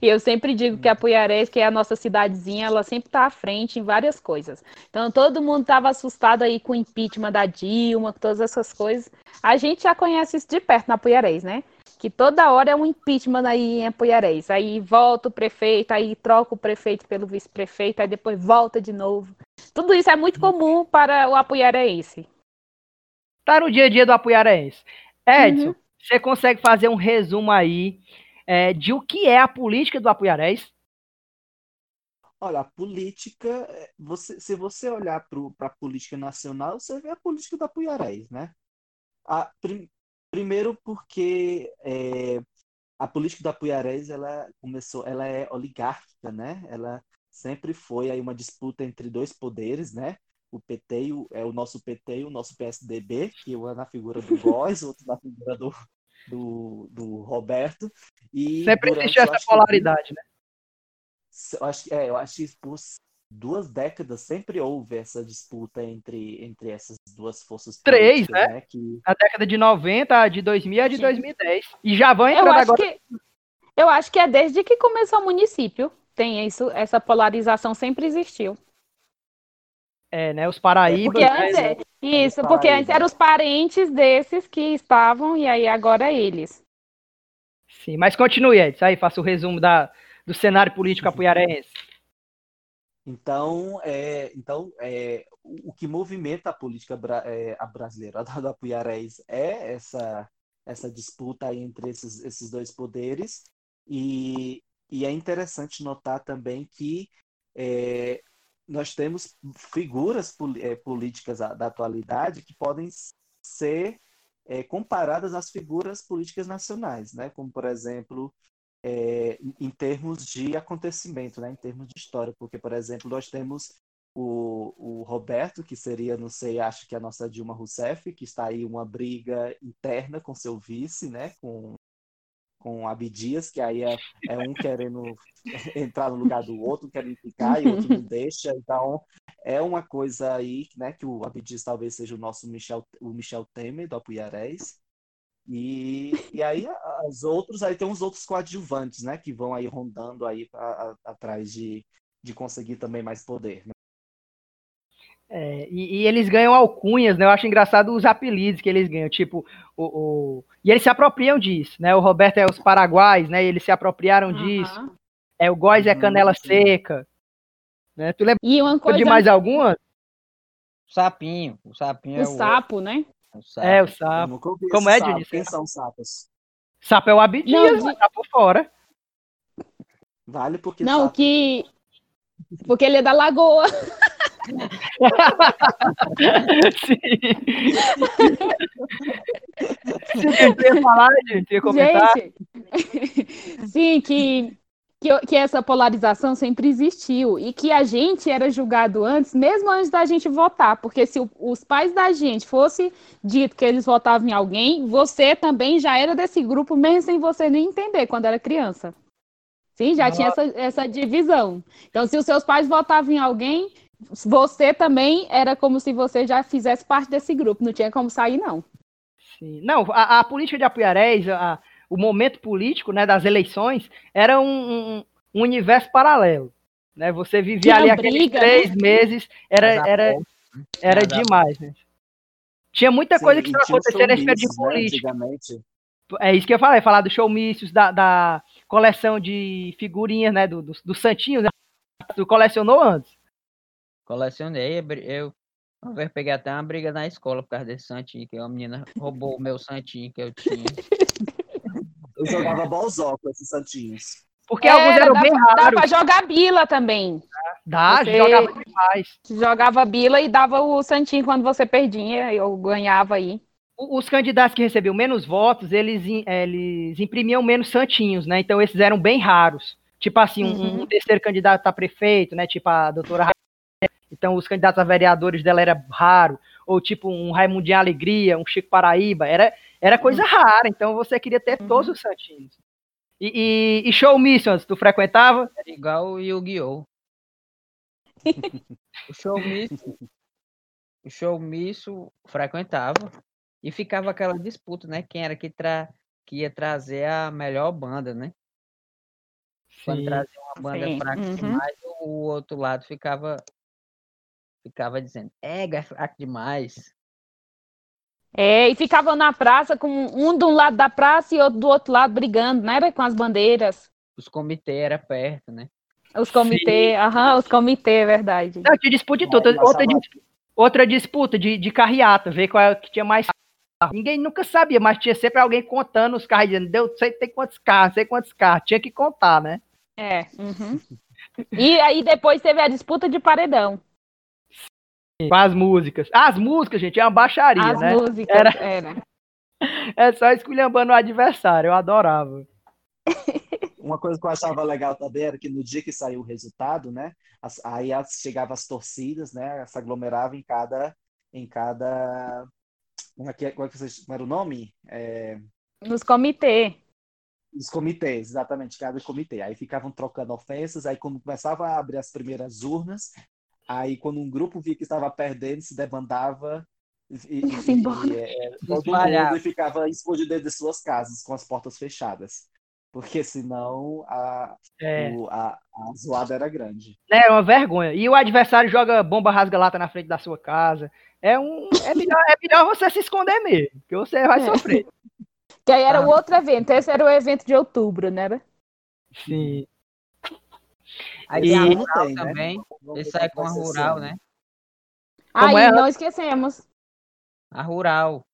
E eu sempre digo que a Puiarés, que é a nossa cidadezinha, ela sempre está à frente em várias coisas. Então todo mundo estava assustado aí com o impeachment da Dilma, com todas essas coisas. A gente já conhece isso de perto na Puiarés, né? Que toda hora é um impeachment aí em Apuiarés. Aí volta o prefeito, aí troca o prefeito pelo vice-prefeito, aí depois volta de novo. Tudo isso é muito comum para o apuiarense. Tá no dia a dia do Apuiarense. Edson, Uhum. você consegue fazer um resumo aí é, de o que é a política do Apuiarés? Olha, a política, é, você, se você olhar para a política nacional, você vê a política da Puiarés, né? A, prim- primeiro porque é, a política da Puiarés, ela começou, ela é oligárquica, né? Ela sempre foi aí uma disputa entre dois poderes, né? O PT o, é o nosso PT e o nosso PSDB, que um é na figura do Góes, outro na figura do, do, do Roberto. E Sempre existiu essa acho que polaridade, né? eu acho, que- é, eu acho que por duas décadas sempre houve essa disputa entre, entre essas duas forças Três, políticas, né? Que, A década de 90, a de 2000 e a de Sim. 2010. E já vão acho agora. que eu acho que é desde que começou o município. Tem isso, essa polarização sempre existiu. É, né? Os Paraíbas. Porque né? antes, é- isso, porque antes eram os parentes desses que estavam, e aí agora é eles. Sim, mas continue, Edson. Aí, faça o resumo da, do cenário político apuiarense. então, é, então é, o, que movimenta a política bra- é, a brasileira, a da Puiarés, é essa, essa disputa entre esses, esses dois poderes. E, e é interessante notar também que é, nós temos figuras eh, políticas da atualidade que podem ser eh, comparadas às figuras políticas nacionais, né? Como, por exemplo, em- em termos de acontecimento, né? Em termos de história, porque, por exemplo, nós temos o, o Roberto, que seria, não sei, acho que a nossa Dilma Rousseff, que está aí uma briga interna com seu vice, né? Com com Abdias, que aí é, é um querendo entrar no lugar do outro, querendo ficar e o outro não deixa. Então, é uma coisa aí, né, que o Abdias talvez seja o nosso Michel, o Michel Temer do Apuiarés. E, e aí as outros, aí tem uns outros coadjuvantes, né, que vão aí rondando aí pra- a- atrás de, de conseguir também mais poder. né? É, e, e eles ganham alcunhas, né? Eu acho engraçado os apelidos que eles ganham, tipo, o, o- E eles se apropriam disso, né? O Roberto é os Paraguais, né? Eles se apropriaram disso. Aham. É, o Góis é Uhum, canela sim. seca. Né? Tu lembra E uma coisa, de mais alguma? O sapinho. O sapinho o é sapo, né? o, o sapo. É, o sapo. Como é, sapo. Dionísio? Quem são os sapos? Sapo é o Abdias, Não, de- tá por fora. Vale porque Não, sapo que. Porque ele é da lagoa. Sim. Sim, ia falar, gente, ia comentar. Gente, sim, que, que, que essa polarização sempre existiu e que a gente era julgado antes, mesmo antes da gente votar, porque se o- os pais da gente fosse dito que eles votavam em alguém, você também já era desse grupo, mesmo sem você nem entender quando era criança. Sim, já tinha essa, essa divisão. Então, se os seus pais votavam em alguém, você também era como se você já fizesse parte desse grupo, não tinha como sair, não. Sim. Não, a, a política de Apuiarés, a- o momento político né, das eleições, era um, um- um universo paralelo. Né? Você vivia ali aqueles briga, três meses, era, era, né? era Mas a- demais. Né? Tinha muita Sim, coisa que estava acontecendo nesse período de né, política. antigamente. É isso que eu falei, falar do showmícios, da, da coleção de figurinhas, né? Do, do, do Santinho, né? Tu colecionou antes. Colecionei, eu uma vez peguei até uma briga na escola por causa desse santinho, que uma menina roubou o meu santinho que eu tinha. Eu jogava bolzó com esses santinhos. Porque alguns Era, eram dá, bem pra- dá raros. pra jogar bila também. Dá, Você- jogava demais. Jogava bila e dava o santinho quando você perdia, eu ganhava aí. os candidatos que recebiam menos votos, eles, eles imprimiam menos santinhos, né? Então esses eram bem raros. Tipo assim, um, Uhum. um terceiro candidato a prefeito, né? Tipo a doutora. Então os candidatos a vereadores dela era raro. Ou tipo um Raimundinho Alegria, um Chico Paraíba. Era, era coisa rara. Então você queria ter todos os santinhos. E, e, e show missions, tu frequentava? Era igual o Yu-Gi-Oh! o showmício, o showmício frequentava e ficava aquela disputa, né? Quem era que, tra... que ia trazer a melhor banda, né? Quando trazia uma banda Sim, fraca uhum. o outro lado ficava ficava dizendo, é, é fraco demais. É, e ficavam na praça com um de um lado da praça e outro do outro lado brigando, né? Com as bandeiras. Os comitês era perto, né? Os comitês, aham, os comitês, é verdade. Não, tinha disputa de tudo. Outra, tava- dis- outra disputa de, de carreata, ver qual é que tinha mais carro. Ninguém nunca sabia, mas tinha sempre alguém contando os carros, dizendo, deu sei tem quantos carros, sei quantos carros. Tinha que contar, né? É. uhum. E aí depois teve a disputa de paredão. Com as músicas. As músicas, gente, é uma baixaria, As né? músicas, Era- era. É só esculhambando o adversário, eu adorava. Uma coisa que eu achava legal também era que no dia que saiu o resultado, né? as- aí as, chegava as torcidas, né? Se aglomeravam em cada. Em cada. Como é que, é- como é que vocês, como era o nome? É, Nos comitês. os comitês, exatamente, cada comitê. Aí ficavam trocando ofensas, aí quando começava a abrir as primeiras urnas, aí quando um grupo via que estava perdendo, se debandava e, e- e, é, todo espalhava. mundo ficava escondido dentro de suas casas, com as portas fechadas. Porque senão a, É, o- a, a zoada era grande. né, é uma vergonha. E o adversário joga bomba rasga-lata na frente da sua casa. É, um, é, melhor, é melhor você se esconder mesmo, porque você vai É. sofrer. Que aí era Ah. o outro evento. Esse era o evento de outubro, né? Sim. Aí E- tem a rural tem, né? também. Vamos Ele sai com a rural, né? Como Aí é? não esquecemos. A rural.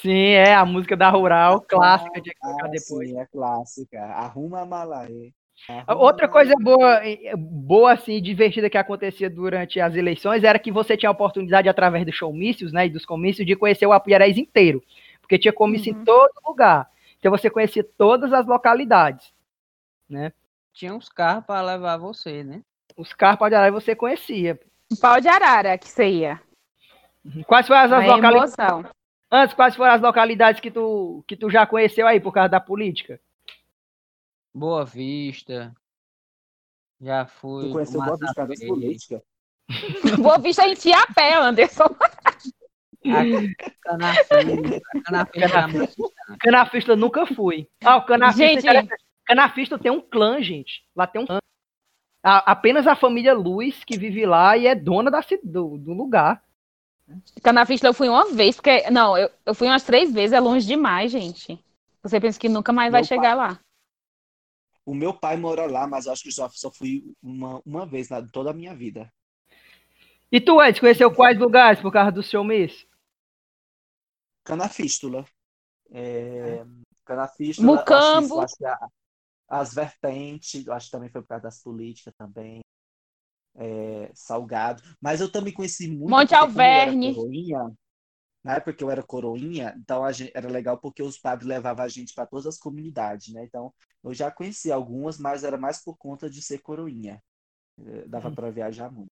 Sim, é a música da Rural, clássica de colocar Ah, depois. sim, é clássica. Arruma a mala aí. Arruma Ah, Outra coisa boa, eh, boa assim, divertida que acontecia durante as eleições era que você tinha a oportunidade, através dos showmícios, né, e dos comícios, de conhecer o Apuiarés inteiro, porque tinha comício Uhum. em todo lugar. Então você conhecia todas as localidades, né? Tinha uns carros para levar você, né? Os carros para Apuiarés você conhecia. Um pau de arara que você ia. Quais foram as, as localidades? Antes, quais foram as localidades que tu, que tu já conheceu aí por causa da política? Boa Vista. Já fui. Tu conheceu Boa Vista das Massapê, políticas. Vou vista em ti a pé, Anderson. A Canafista. A Canafista era mais Canafista eu nunca fui. Ah, o Canafista, Gente. Canafista tem um clã, gente. Lá tem um clã. A- apenas a família Luz que vive lá e é dona da, do, do lugar. Canafista eu fui uma vez, porque. Não, eu, eu fui umas três vezes, é longe demais, gente. Você pensa que nunca mais vai Meu chegar lá. O meu pai mora lá, mas eu acho que só, só fui uma, uma vez na toda a minha vida. E tu, Ed, conheceu quais lugares por causa do seu mês? Canafístula. É, Canafístula, Mucambo. acho que isso, acho que a- as vertentes, eu acho que também foi por causa das políticas também. É, Salgado. Mas eu também conheci muito. Monte Alverne. coroinha, na época que eu era coroinha, então gente, era legal porque os padres levavam a gente para todas as comunidades, né? Então eu já conheci algumas, mas era mais por conta de ser coroinha. Eh, Dava para viajar muito.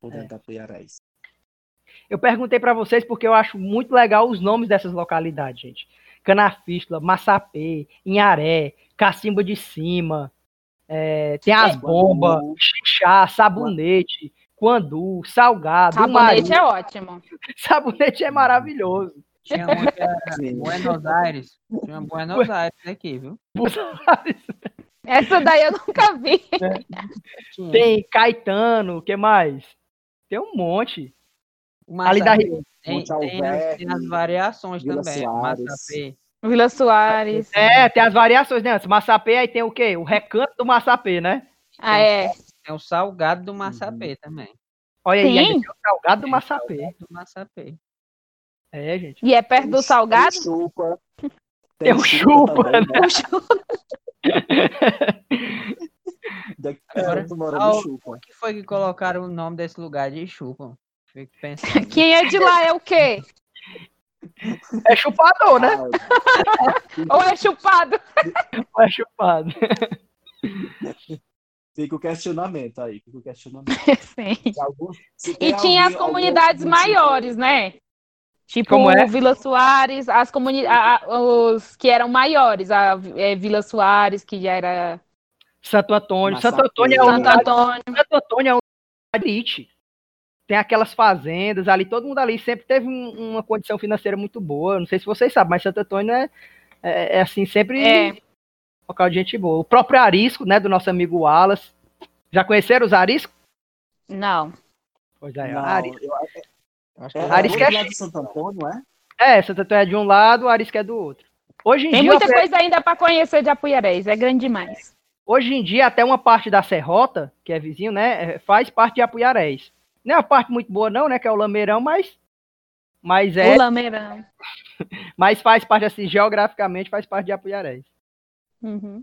Por dentro É. da Puiarés. Eu perguntei pra vocês porque eu acho muito legal os nomes dessas localidades, gente. Canafístula, Massapê, Inharé, Cacimba de Cima, é, tem as É. bombas, Xixá, Sabonete, Quandu, Salgado, Sabonete é ótimo. Sabonete é maravilhoso. Tinha Sim. Buenos Aires. Tinha Buenos Aires aqui, viu? Essa daí eu nunca vi. Tinha. Tem Caetano, o que mais? Tem um monte. Ali da Massapê tem, tem as, tem as variações Vila também. Massapê. Vila Soares. É, tem as variações, né? Massapê, aí tem o quê? O recanto do Massapê, né? Ah, é. Tem o salgado do Massapê também. Olha aí, Tem? tem o salgado do Tem Massapê. salgado do Massapê. É, gente. E é perto do Salgado? Tem chupa. Tem o chupa, também, né? Daqui Agora, tu mora ao- no chupa. O que foi que colocaram o nome desse lugar de chupa? Fico pensando. Quem é de lá é o quê? É chupador, né? Ou é chupado? Ou é chupado. Fica o questionamento aí, fica o questionamento. Sim. Algum- E tinha as alguém- algum comunidades motivo- maiores, né? Tipo Como é? Vila Soares, as comunidades, os que eram maiores, a é, Vila Soares, que já era Santo Antônio. Massacre. Santo Antônio é um Santo Antônio. Santo Antônio é um. Tem aquelas fazendas ali, todo mundo ali sempre teve um- uma condição financeira muito boa. Não sei se vocês sabem, mas Santo Antônio é, é, é assim, sempre É. local de gente boa. O próprio Arisco, né, do nosso amigo Wallace. Já conheceram os Ariscos? Não. Pois é, Não, Arisco. eu- Eu acho que é, eu é Arisco é de Santo Antônio, é? É, Santo Antônio é de um lado, Arisco é do outro. Hoje em Tem dia, muita coisa ainda para conhecer de Apuiarés, é grande demais. hoje em dia, até uma parte da Serrota, que é vizinho, né, é, faz parte de Apuiarés. Não é uma parte muito boa não, né, que é o Lameirão, mas mas é, O Lameirão. mas faz parte assim, geograficamente faz parte de Apuiarés. Uhum.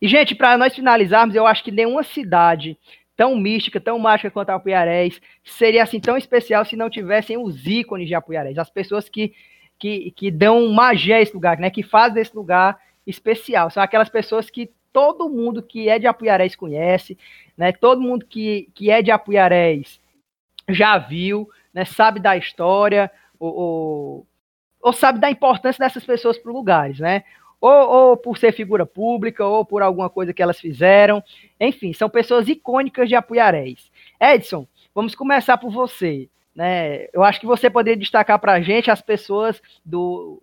E, gente, para nós finalizarmos, eu acho que nenhuma cidade tão mística, tão mágica quanto Apuiarés seria assim tão especial se não tivessem os ícones de Apuiarés, as pessoas que, que, que dão magia a esse lugar, né, que fazem desse lugar especial. São aquelas pessoas que todo mundo que é de Apuiarés conhece, né, todo mundo que, que é de Apuiarés já viu, né, sabe da história, ou, ou, ou sabe da importância dessas pessoas para lugares, né? ou, ou por ser figura pública, ou por alguma coisa que elas fizeram. Enfim, são pessoas icônicas de Apuiarés. Edson, vamos começar por você. Né? Eu acho que você poderia destacar para a gente as pessoas do,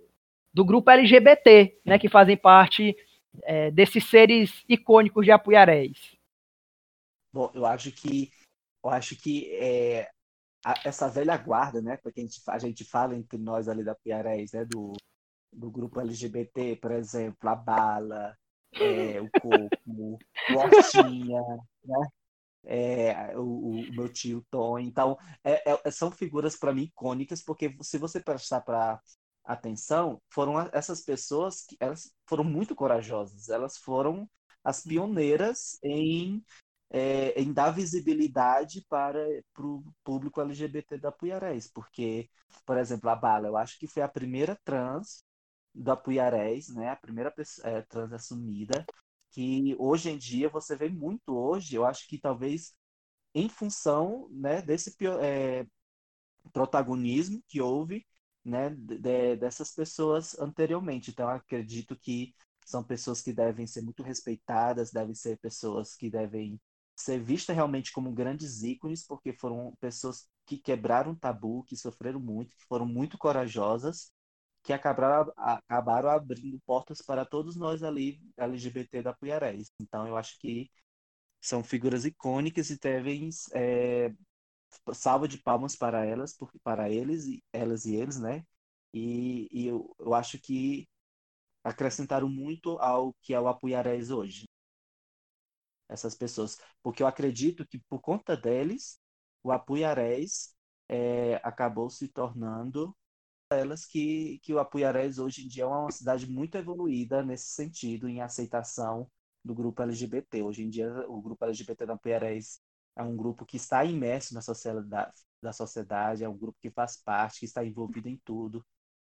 do grupo LGBT, né, que fazem parte é, desses seres icônicos de Apuiarés. Bom, eu acho que eu acho que é, a- essa velha guarda, né? Porque a gente, a gente fala entre nós ali da Piarés, né? Do, do grupo LGBT, por exemplo, a Bala, é, o Coco, o Hostinha, né? É, o, o meu tio Tom. Então, é- é- são figuras para mim icônicas, porque se você prestar para atenção, foram essas pessoas que elas foram muito corajosas. Elas foram as pioneiras em é, em dar visibilidade para o público LGBT da Puiarés, porque, por exemplo, a Bala, eu acho que foi a primeira trans da Puiarés, né? A primeira é, trans assumida, que hoje em dia você vê muito hoje, eu acho que talvez em função, né, desse é, protagonismo que houve, né, de- dessas pessoas anteriormente. Então, acredito que são pessoas que devem ser muito respeitadas, devem ser pessoas que devem ser vistas realmente como grandes ícones, porque foram pessoas que quebraram tabu, que sofreram muito, que foram muito corajosas, que acabaram, acabaram abrindo portas para todos nós ali, LGBT da Puiarés. Então, eu acho que são figuras icônicas e devem é, salva de palmas para elas, porque para eles elas e eles, né? E, e eu, eu acho que acrescentaram muito ao que é o Apuiarés hoje. Essas pessoas, porque eu acredito que por conta deles, o Apuiarés é, acabou se tornando elas que, que o Apuiarés hoje em dia é uma cidade muito evoluída nesse sentido, em aceitação do grupo LGBT. Hoje em dia, o grupo LGBT da Apuiarés é um grupo que está imerso na sociedade, da sociedade, é um grupo que faz parte, que está envolvido em tudo.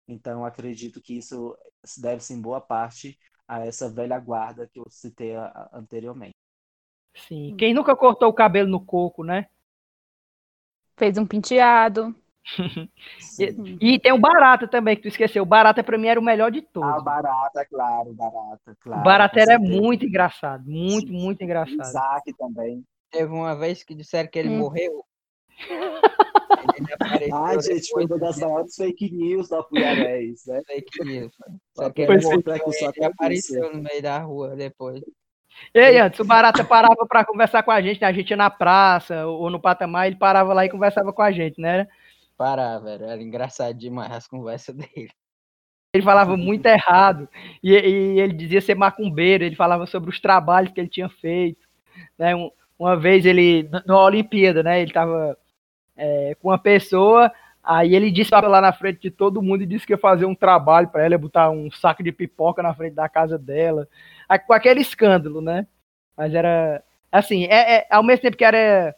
Então, acredito que isso deve-se em boa parte a essa velha guarda que eu citei anteriormente. Sim. Quem nunca cortou o cabelo no coco, né? Fez um penteado. Sim. E tem o Barata também, que tu esqueceu. O Barata, pra mim, era o melhor de todos. Ah, barata, claro, barata, o claro. Barata com era certeza. muito engraçado. Muito, Sim, muito engraçado. Isaac também. Teve uma vez que disseram que ele Hum. morreu. Ele Ai, gente, foi uma das maiores fake news da Apuiarés, né? fake news. Só que ele só ele apareceu no meio da rua depois. Ei, antes, o Barata parava pra conversar com a gente, né? A gente ia na praça ou no patamar, ele parava lá e conversava com a gente, né? Parar, velho. Era engraçado demais as conversas dele. Ele falava muito errado. E, e ele dizia ser macumbeiro, ele falava sobre os trabalhos que ele tinha feito. Né? Um- uma vez ele, na Olimpíada, né? Ele tava é, com uma pessoa, aí ele disse lá na frente de todo mundo e disse que ia fazer um trabalho para ela, ia botar um saco de pipoca na frente da casa dela. Aí, com aquele escândalo, né? Mas era. Assim, é, é- ao mesmo tempo que era.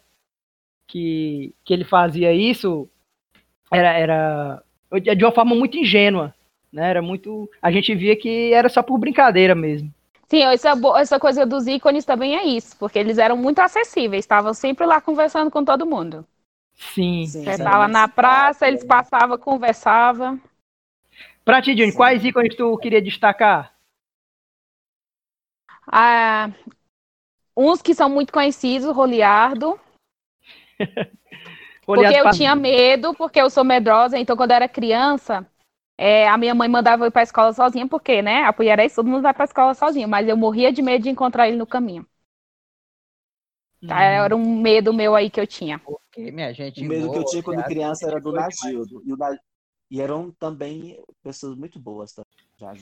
Que, que ele fazia isso, era, era de uma forma muito ingênua, né? Era muito, a gente via que era só por brincadeira mesmo. Sim, essa, essa coisa dos ícones também é isso, porque eles eram muito acessíveis, estavam sempre lá conversando com todo mundo. Sim. Você estava na praça, eles passavam, conversavam. Pra ti, Juni, quais ícones tu queria destacar? Ah, uns que são muito conhecidos, Roliardo. porque eu tinha medo, porque eu sou medrosa, então quando eu era criança, é, a minha mãe mandava eu ir para a escola sozinha, porque, né, a Puiarés, todo mundo vai para a escola sozinho, mas eu morria de medo de encontrar ele no caminho. Tá, era um medo meu aí que eu tinha. Porque, minha gente, o medo que eu tinha quando criança era do Nagildo. E, o, e eram também pessoas muito boas. Tá? Já,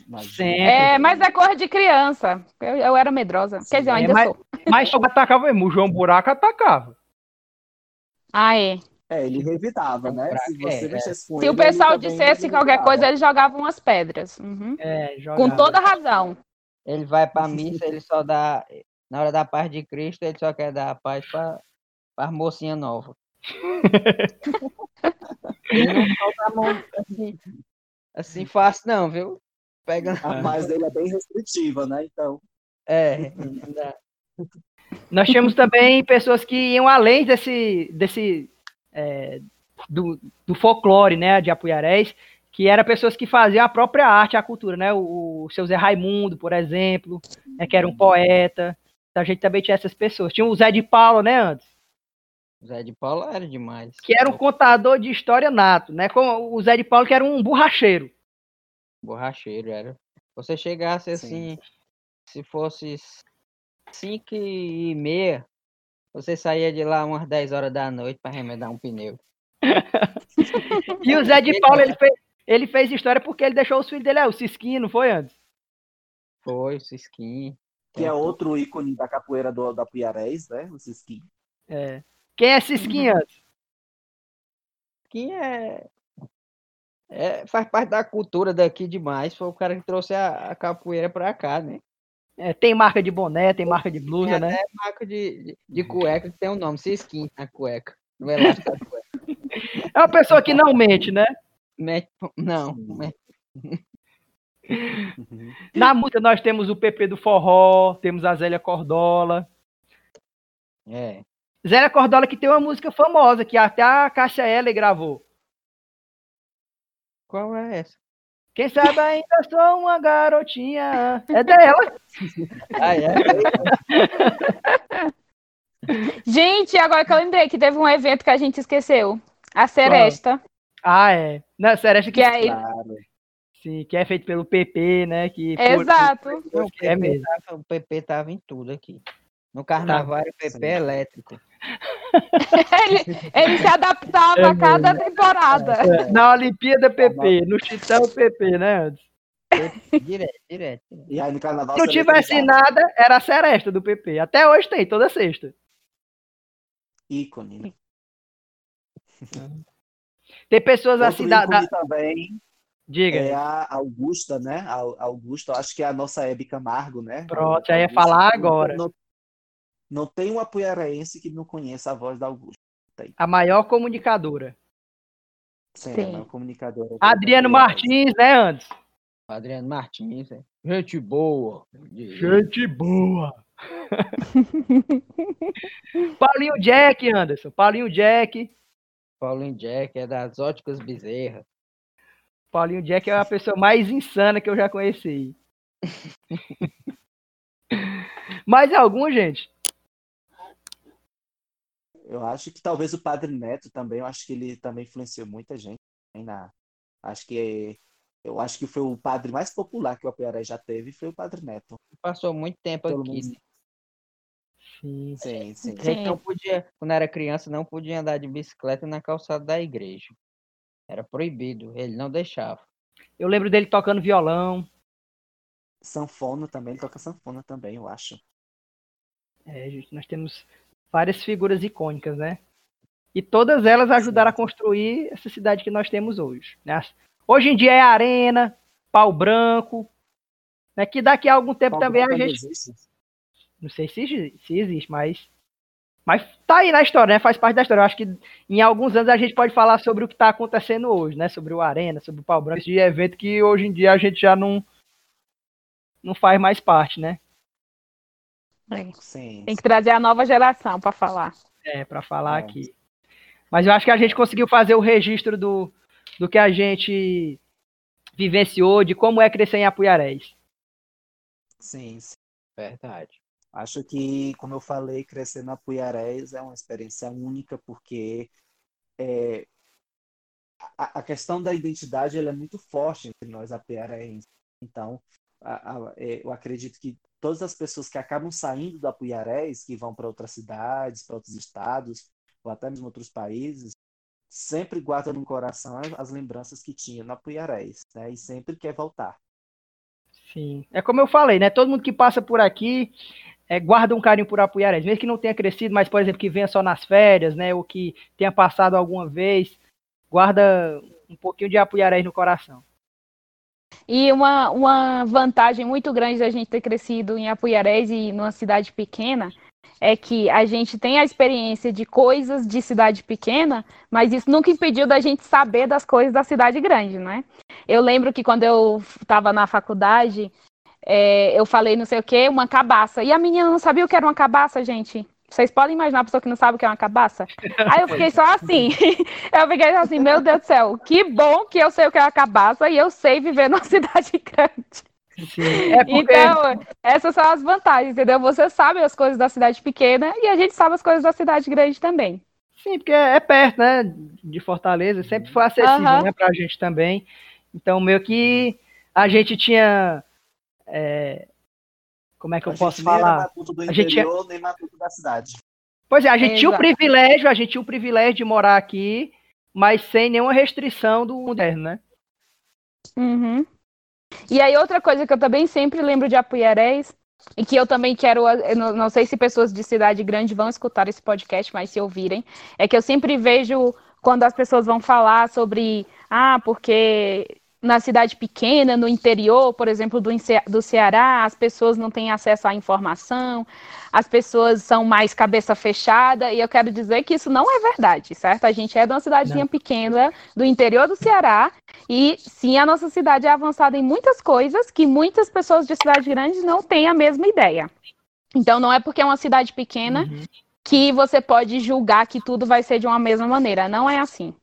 é, mas é cor de criança. Eu, eu era medrosa. Sim. Quer dizer, eu ainda é, mas, sou. Mas eu atacava mesmo. O João Buraco atacava. Ah, é. É, ele revidava, né? Se você é, é. Se o pessoal dissesse qualquer coisa, ele jogava umas pedras. Uhum. É, Com toda razão. Ele vai pra missa, ele só dá. Na hora da paz de Cristo, ele só quer dar a paz pra, pra mocinha nova. ele não solta a mão assim, assim fácil, não, viu? Pega... A paz dele é bem restritiva, né? Então. É. Nós tínhamos também pessoas que iam além desse, desse é, do, do, folclore, né, de Apuiarés, que eram pessoas que faziam a própria arte, a cultura, né, o, o seu Zé Raimundo, por exemplo, né, que era um poeta, então a gente também tinha essas pessoas. Tinha o Zé de Paulo, né, antes? Zé de Paulo era demais. Que era um contador de história nato, né, como o Zé de Paulo que era um borracheiro. Borracheiro, era. Você chegasse assim, Sim. se fosse cinco e meia, você saía de lá umas 10 horas da noite para remedar um pneu. e o Zé de Paulo, ele fez, ele fez história porque ele deixou os filhos dele, é, o Cisquinho, não foi antes? Foi, o Cisquinho. Que é outro ícone da capoeira do, da Piarés, né? O Cisquinho. É. Quem é Cisquinho antes? Cisquinho é... é... Faz parte da cultura daqui demais. Foi o cara que trouxe a, a capoeira pra cá, né? É, tem marca de boné, tem marca de blusa, né? É marca de, de, de, cueca que tem o um nome, Cisquim, a cueca. Elástico da cueca. É uma pessoa que não mente, né? Mente, não. Na música nós temos o PP do Forró, temos a Zélia Cordola. É. Zélia Cordola que tem uma música famosa que até a Cássia Eller gravou. Qual é essa? Quem sabe ainda sou uma garotinha. É dela. ah, é? gente, agora que eu lembrei que teve um evento que a gente esqueceu. A Seresta. Ah, é. Na Seresta que, que é claro. Sim, que é feito pelo PP, né? Que, Exato. Por, é mesmo. O PP tava em tudo aqui. No carnaval era PP elétrico. ele, ele, se adaptava é a cada temporada. É. Na Olimpíada PP, no Chitão PP, né, antes? Direto, direto. E aí no carnaval. Se não tivesse nada, era a seresta do PP. Até hoje tem, toda sexta. Ícone. Tem pessoas Outro assim da, da... também. Diga. É a Augusta, né? A Augusta, acho que é a nossa Hebe Camargo, né? Pronto, já ia falar agora. Não, não tem um apoiaraense que não conheça a voz da Augusta. Tem. A maior comunicadora. Sim, Sim. a maior comunicadora. Adriano Martins, né, antes? Adriano Martins, é. Gente boa. Gente boa. Paulinho Jack, Anderson. Paulinho Jack. Paulinho Jack é das óticas bezerras. Paulinho Jack é a pessoa mais insana que eu já conheci. Mais algum, gente? Eu acho que talvez o Padre Neto também, eu acho que ele também influenciou muita gente. Na, acho que eu acho que foi o padre mais popular que o Apoiaré já teve, foi o Padre Neto. Passou muito tempo Pelo aqui. Menos... Sim, sim, sim. A gente não podia, quando era criança, não podia andar de bicicleta na calçada da igreja. Era proibido, ele não deixava. Eu lembro dele tocando violão. Sanfona também, ele toca sanfona também, eu acho. É, gente, nós temos várias figuras icônicas, né? E todas elas ajudaram a construir essa cidade que nós temos hoje. Né? Hoje em dia é arena, pau branco, né? que daqui a algum tempo pau também a gente. Existe. Não sei se, se existe, mas Mas tá aí na história, né? Faz parte da história. Eu acho que em alguns anos a gente pode falar sobre o que está acontecendo hoje, né? Sobre o Arena, sobre o Pau Branco, de evento que hoje em dia a gente já não, não faz mais parte, né? É. Sim. Tem que trazer a nova geração para falar. É, para falar É. aqui. Mas eu acho que a gente conseguiu fazer o registro do, do que a gente vivenciou, de como é crescer em Apuiarés. Sim, sim. Verdade. Acho que, como eu falei, crescer na Puiarés é uma experiência única, porque é, a, a questão da identidade ela é muito forte entre nós apuiarenses. Então, a- a- é, eu acredito que todas as pessoas que acabam saindo da Apuiarés, que vão para outras cidades, para outros estados, ou até mesmo outros países, sempre guardam no coração as, as lembranças que tinha na Apuiarés, né? E sempre quer voltar. Sim. É como eu falei, né? Todo mundo que passa por aqui é, guarda um carinho por Apuiarés, mesmo que não tenha crescido, mas, por exemplo, que venha só nas férias, né? Ou que tenha passado alguma vez, guarda um pouquinho de Apuiarés no coração. E uma, uma vantagem muito grande da gente ter crescido em Apuiarés e numa cidade pequena é que a gente tem a experiência de coisas de cidade pequena, mas isso nunca impediu da gente saber das coisas da cidade grande, né? Eu lembro que quando eu estava na faculdade, é, eu falei não sei o que, uma cabaça. E a menina não sabia o que era uma cabaça, gente. Vocês podem imaginar a pessoa que não sabe o que é uma cabaça? Aí eu fiquei só assim. Eu fiquei assim, meu Deus do céu, que bom que eu sei o que é uma cabaça e eu sei viver numa cidade grande. É porque Então, essas são as vantagens, entendeu? Você sabe as coisas da cidade pequena e a gente sabe as coisas da cidade grande também. Sim, porque é perto, né? De Fortaleza, sempre foi acessível, Aham. né? Pra gente também. Então, meio que a gente tinha. é, como é que eu A posso gente nem era falar? matuto do A gente é- interior, nem matuto da cidade. Pois é, a gente tinha o privilégio, a gente tinha o privilégio de morar aqui, mas sem nenhuma restrição do moderno, né? Uhum. E aí, outra coisa que eu também sempre lembro de Apuiarés, e que eu também quero, eu não, não sei se pessoas de cidade grande vão escutar esse podcast, mas se ouvirem, é que eu sempre vejo quando as pessoas vão falar sobre, ah, porque na cidade pequena, no interior, por exemplo, do, do Ceará, as pessoas não têm acesso à informação, as pessoas são mais cabeça fechada, e eu quero dizer que isso não é verdade, certo? A gente é de uma cidadezinha pequena do interior do Ceará, e sim, a nossa cidade é avançada em muitas coisas que muitas pessoas de cidade grande não têm a mesma ideia. Então, não é porque é uma cidade pequena Uhum. que você pode julgar que tudo vai ser de uma mesma maneira. Não é assim.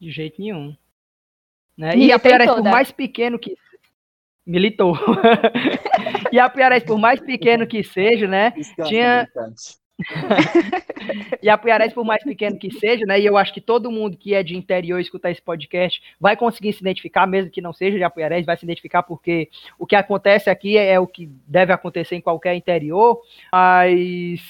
De jeito nenhum. Né? E a Piarés, por mais pequeno que. Militou. e a Piarés, por mais pequeno que seja, né? Tinha-. E a Piarés, por mais pequeno que seja, né? E eu acho que todo mundo que é de interior e escutar esse podcast vai conseguir se identificar, mesmo que não seja de Apuiarés, vai se identificar porque o que acontece aqui é, é o que deve acontecer em qualquer interior, mas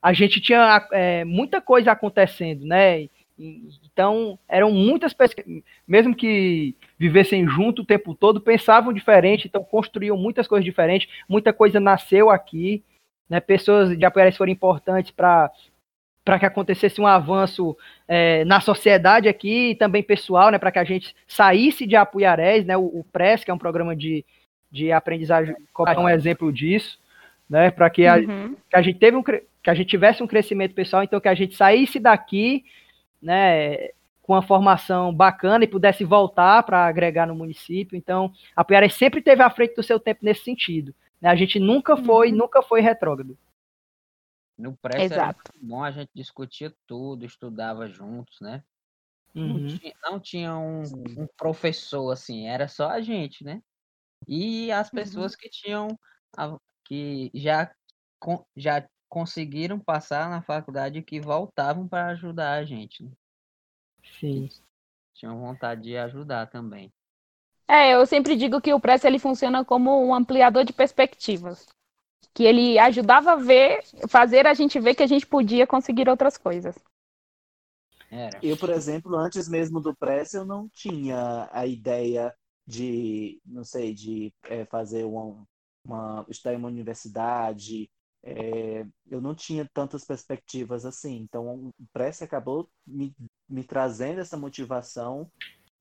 a gente tinha é, muita coisa acontecendo, né? Então, eram muitas pessoas, mesmo que vivessem junto o tempo todo, pensavam diferente, então construíam muitas coisas diferentes, muita coisa nasceu aqui, né? Pessoas de Apuiarés foram importantes para para que acontecesse um avanço é, na sociedade aqui e também pessoal, né, para que a gente saísse de Apuiarés, né, o, o PRES, que é um programa de, de aprendizagem, é um exemplo disso, né, para que, a, Uhum. que a gente teve um, que a gente tivesse um crescimento pessoal, então que a gente saísse daqui, né, com uma formação bacana e pudesse voltar para agregar no município. Então, Apuiarés sempre teve à frente do seu tempo nesse sentido. Né? A gente nunca foi, Uhum. nunca foi retrógrado. No pré era Exato. muito bom, a gente discutia tudo, estudava juntos, né? Não Uhum. tinha, não tinha um, um professor assim, era só a gente, né? E as pessoas que tinham, a- que já, já conseguiram passar na faculdade que voltavam para ajudar a gente, né? Sim. Tinham vontade de ajudar também. É, eu sempre digo que o Press ele funciona como um ampliador de perspectivas. Que ele ajudava a ver, fazer a gente ver que a gente podia conseguir outras coisas. Era. Eu, por exemplo, antes mesmo do Press, eu não tinha a ideia de, não sei, de eh, fazer uma, uma, estudar em uma universidade. Eh, eu não tinha tantas perspectivas assim. Então, o Press acabou me, me trazendo essa motivação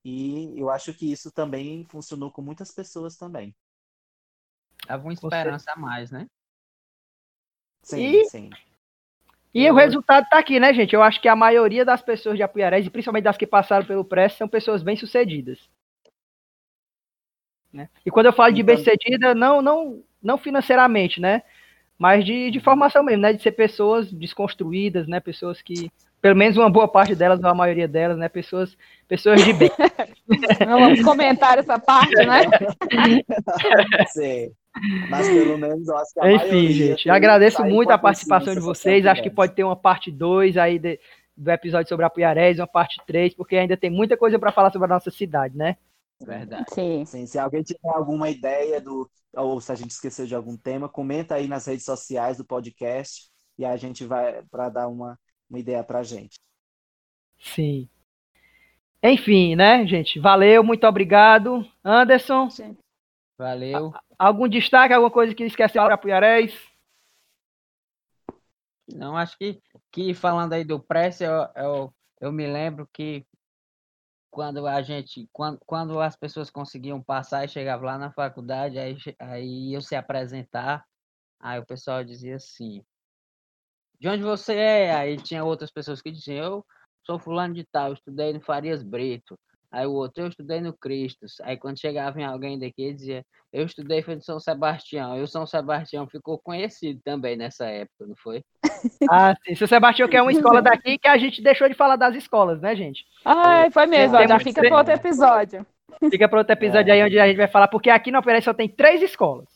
e eu acho que isso também funcionou com muitas pessoas também. Dava uma Você- esperança a mais, né? Sim, E- sim. E o resultado está aqui, né, gente? Eu acho que a maioria das pessoas de Apuiarés, e principalmente das que passaram pelo Press, são pessoas bem-sucedidas. Né? E quando eu falo de Então- bem-sucedida, não, não, não financeiramente, né? Mas de, de formação mesmo, né? De ser pessoas desconstruídas, né? Pessoas que, pelo menos uma boa parte delas, ou a maioria delas, né? Pessoas, pessoas de bem. Não vamos comentar essa parte, né? Sim. Mas pelo menos eu acho que a Enfim, maioria gente, agradeço muito a participação de vocês. Acho que pode ter uma parte 2 aí de- do episódio sobre Apuiarés, uma parte 3, porque ainda tem muita coisa para falar sobre a nossa cidade, né? Verdade. Sim. Sim, se alguém tiver alguma ideia do, ou se a gente esqueceu de algum tema, comenta aí nas redes sociais do podcast e a gente vai para dar uma, uma ideia pra gente. Sim. Enfim, né, gente? Valeu, muito obrigado. Anderson, Valeu. algum destaque, alguma coisa que esqueceu para Apuiarés? Não, acho que, que falando aí do Press, eu, eu, eu me lembro que quando a gente, quando, quando as pessoas conseguiam passar e chegavam lá na faculdade, aí, aí eu se apresentar, aí o pessoal dizia assim, de onde você é? Aí tinha outras pessoas que diziam, eu sou fulano de tal, estudei no Farias Brito. Aí o outro, eu estudei no Cristos. Aí quando chegava em alguém daqui, ele dizia, eu estudei foi no São Sebastião. E o São Sebastião ficou conhecido também nessa época, não foi? Ah, sim. Seu Sebastião, que é uma escola daqui, que a gente deixou de falar das escolas, né, gente? Ai, foi mesmo, ó, já fica para outro episódio. Fica para outro episódio aí onde a gente vai falar, porque aqui no Apuiarés só tem três escolas.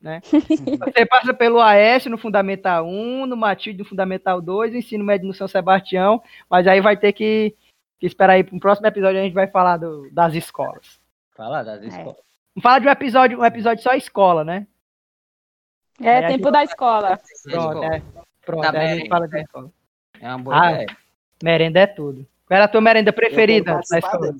Né? Você passa pelo AS no Fundamental 1, no Matilde no Fundamental 2, o ensino médio no São Sebastião, mas aí vai ter que, que esperar aí para um próximo episódio a gente vai falar do- das escolas. Falar das escolas. Vamos falar de um episódio, um episódio só escola, né? É, Aí tempo da escola. Pronto, Escola. é. Pronto, Da aí a gente merenda, fala né? escola. É uma boa Ah, ideia. Merenda é tudo. Qual era a tua merenda preferida na escola?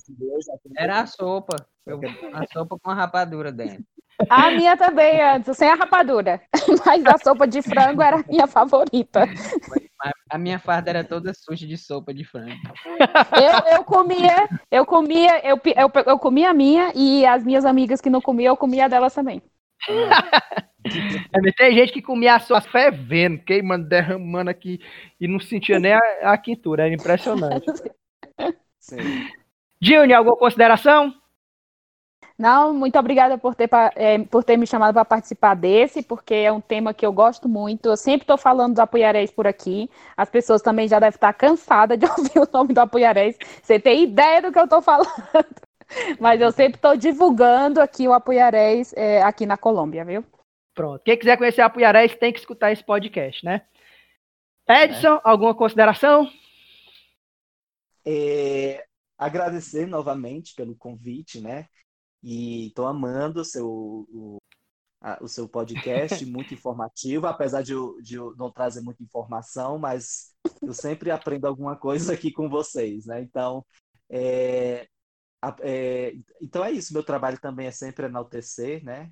Era a sopa. Eu- a sopa com a rapadura dentro. A minha também, antes, sem a rapadura. Mas a sopa de frango era a minha favorita. A minha farda era toda suja de sopa de frango. Eu, eu comia, eu comia, eu, eu, eu comia a minha e as minhas amigas que não comiam, eu comia delas também. É, tem gente que comia a sua fervendo, queimando, derramando aqui e não sentia nem a, a quintura. Era impressionante. Sim. Júnior, alguma consideração? Não, muito obrigada por ter, eh, por ter me chamado para participar desse, porque é um tema que eu gosto muito. Eu sempre estou falando do Apoiarés por aqui. As pessoas também já devem estar cansadas de ouvir o nome do Apoiarés. Você tem ideia do que eu estou falando. Mas eu sempre estou divulgando aqui o Apoiarés eh, aqui na Colômbia, viu? Pronto. Quem quiser conhecer a Apuiarés tem que escutar esse podcast, né? Edson, alguma consideração? É, agradecer novamente pelo convite, né? E estou amando o seu, o, a- o seu podcast, muito informativo, apesar de eu, de eu não trazer muita informação, mas eu sempre aprendo alguma coisa aqui com vocês, né? Então, é, é, então é isso. Meu trabalho também é sempre enaltecer, né?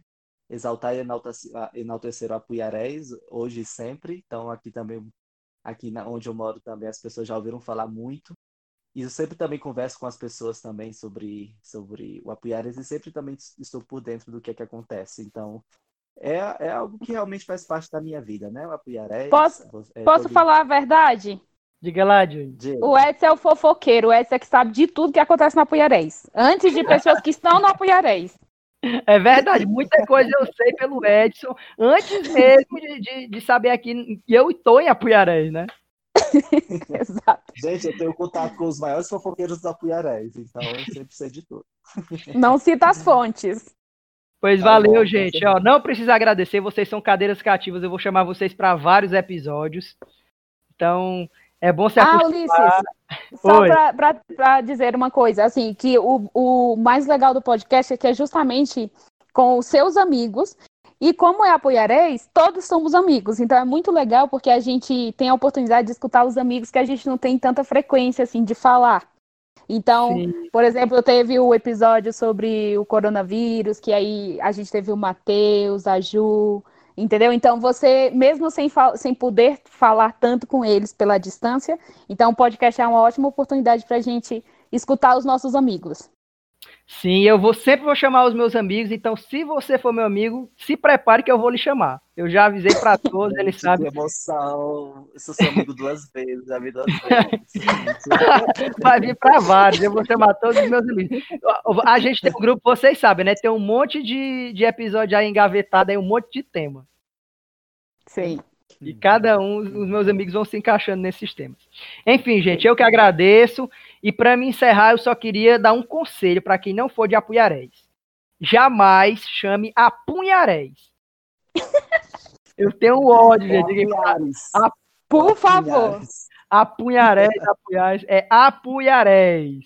Exaltar e enaltecer, enaltecer o Apuiarés, hoje e sempre. Então, aqui também, aqui onde eu moro também, as pessoas já ouviram falar muito. E eu sempre também converso com as pessoas também sobre, sobre o Apuiarés e sempre também estou por dentro do que é que acontece. Então, é, é algo que realmente faz parte da minha vida, né? O Apuiarés. Posso- é Posso todo falar a verdade? Diga lá, dia. O Edson é o fofoqueiro, o Edson é que sabe de tudo que acontece no Apoiarés. Antes de pessoas que estão no Apoiarés. É verdade, muita coisa eu sei pelo Edson, antes mesmo de, de, de saber aqui que eu estou em Apuiarés, né? Exato. Gente, eu tenho contato com os maiores fofoqueiros do Apuiarés, então eu sempre sei de tudo. Não cita as fontes. Pois Tá valeu, bom, com gente. Ó, não precisa agradecer, vocês são cadeiras cativas, eu vou chamar vocês para vários episódios. Então, é bom se Ah, acostumar. Ulisses, só para dizer uma coisa, assim, que o, o mais legal do podcast é que é justamente com os seus amigos, e como é apoiarés, todos somos amigos, então é muito legal porque a gente tem a oportunidade de escutar os amigos que a gente não tem tanta frequência, assim, de falar. Então, Sim. por exemplo, teve o episódio sobre o coronavírus, que aí a gente teve o Matheus, a Ju, entendeu? Então, você, mesmo sem, sem poder falar tanto com eles pela distância, então o podcast é uma ótima oportunidade para a gente escutar os nossos amigos. Sim, eu vou sempre vou chamar os meus amigos, então se você for meu amigo, se prepare que eu vou lhe chamar. Eu já avisei para todos, eles sabem. Que emoção. Eu sou seu amigo duas vezes, já vi duas vezes. Vai vir para vários, eu vou chamar todos os meus amigos. A gente tem um grupo, vocês sabem, né? Tem um monte de, de episódio aí engavetado, aí um monte de tema. Sim. E cada um, os meus amigos vão se encaixando nesses temas. Enfim, gente, eu que agradeço. E para me encerrar, eu só queria dar um conselho para quem não for de Apunharés. Jamais chame Apunharés. Eu tenho ódio, gente. A, Por favor. Apunharés, Apunharés. É Apunharés.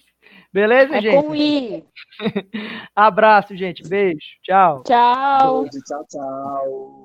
Beleza, é gente? Com I. Abraço, gente. Beijo. Tchau. Tchau. Beijo, tchau, tchau.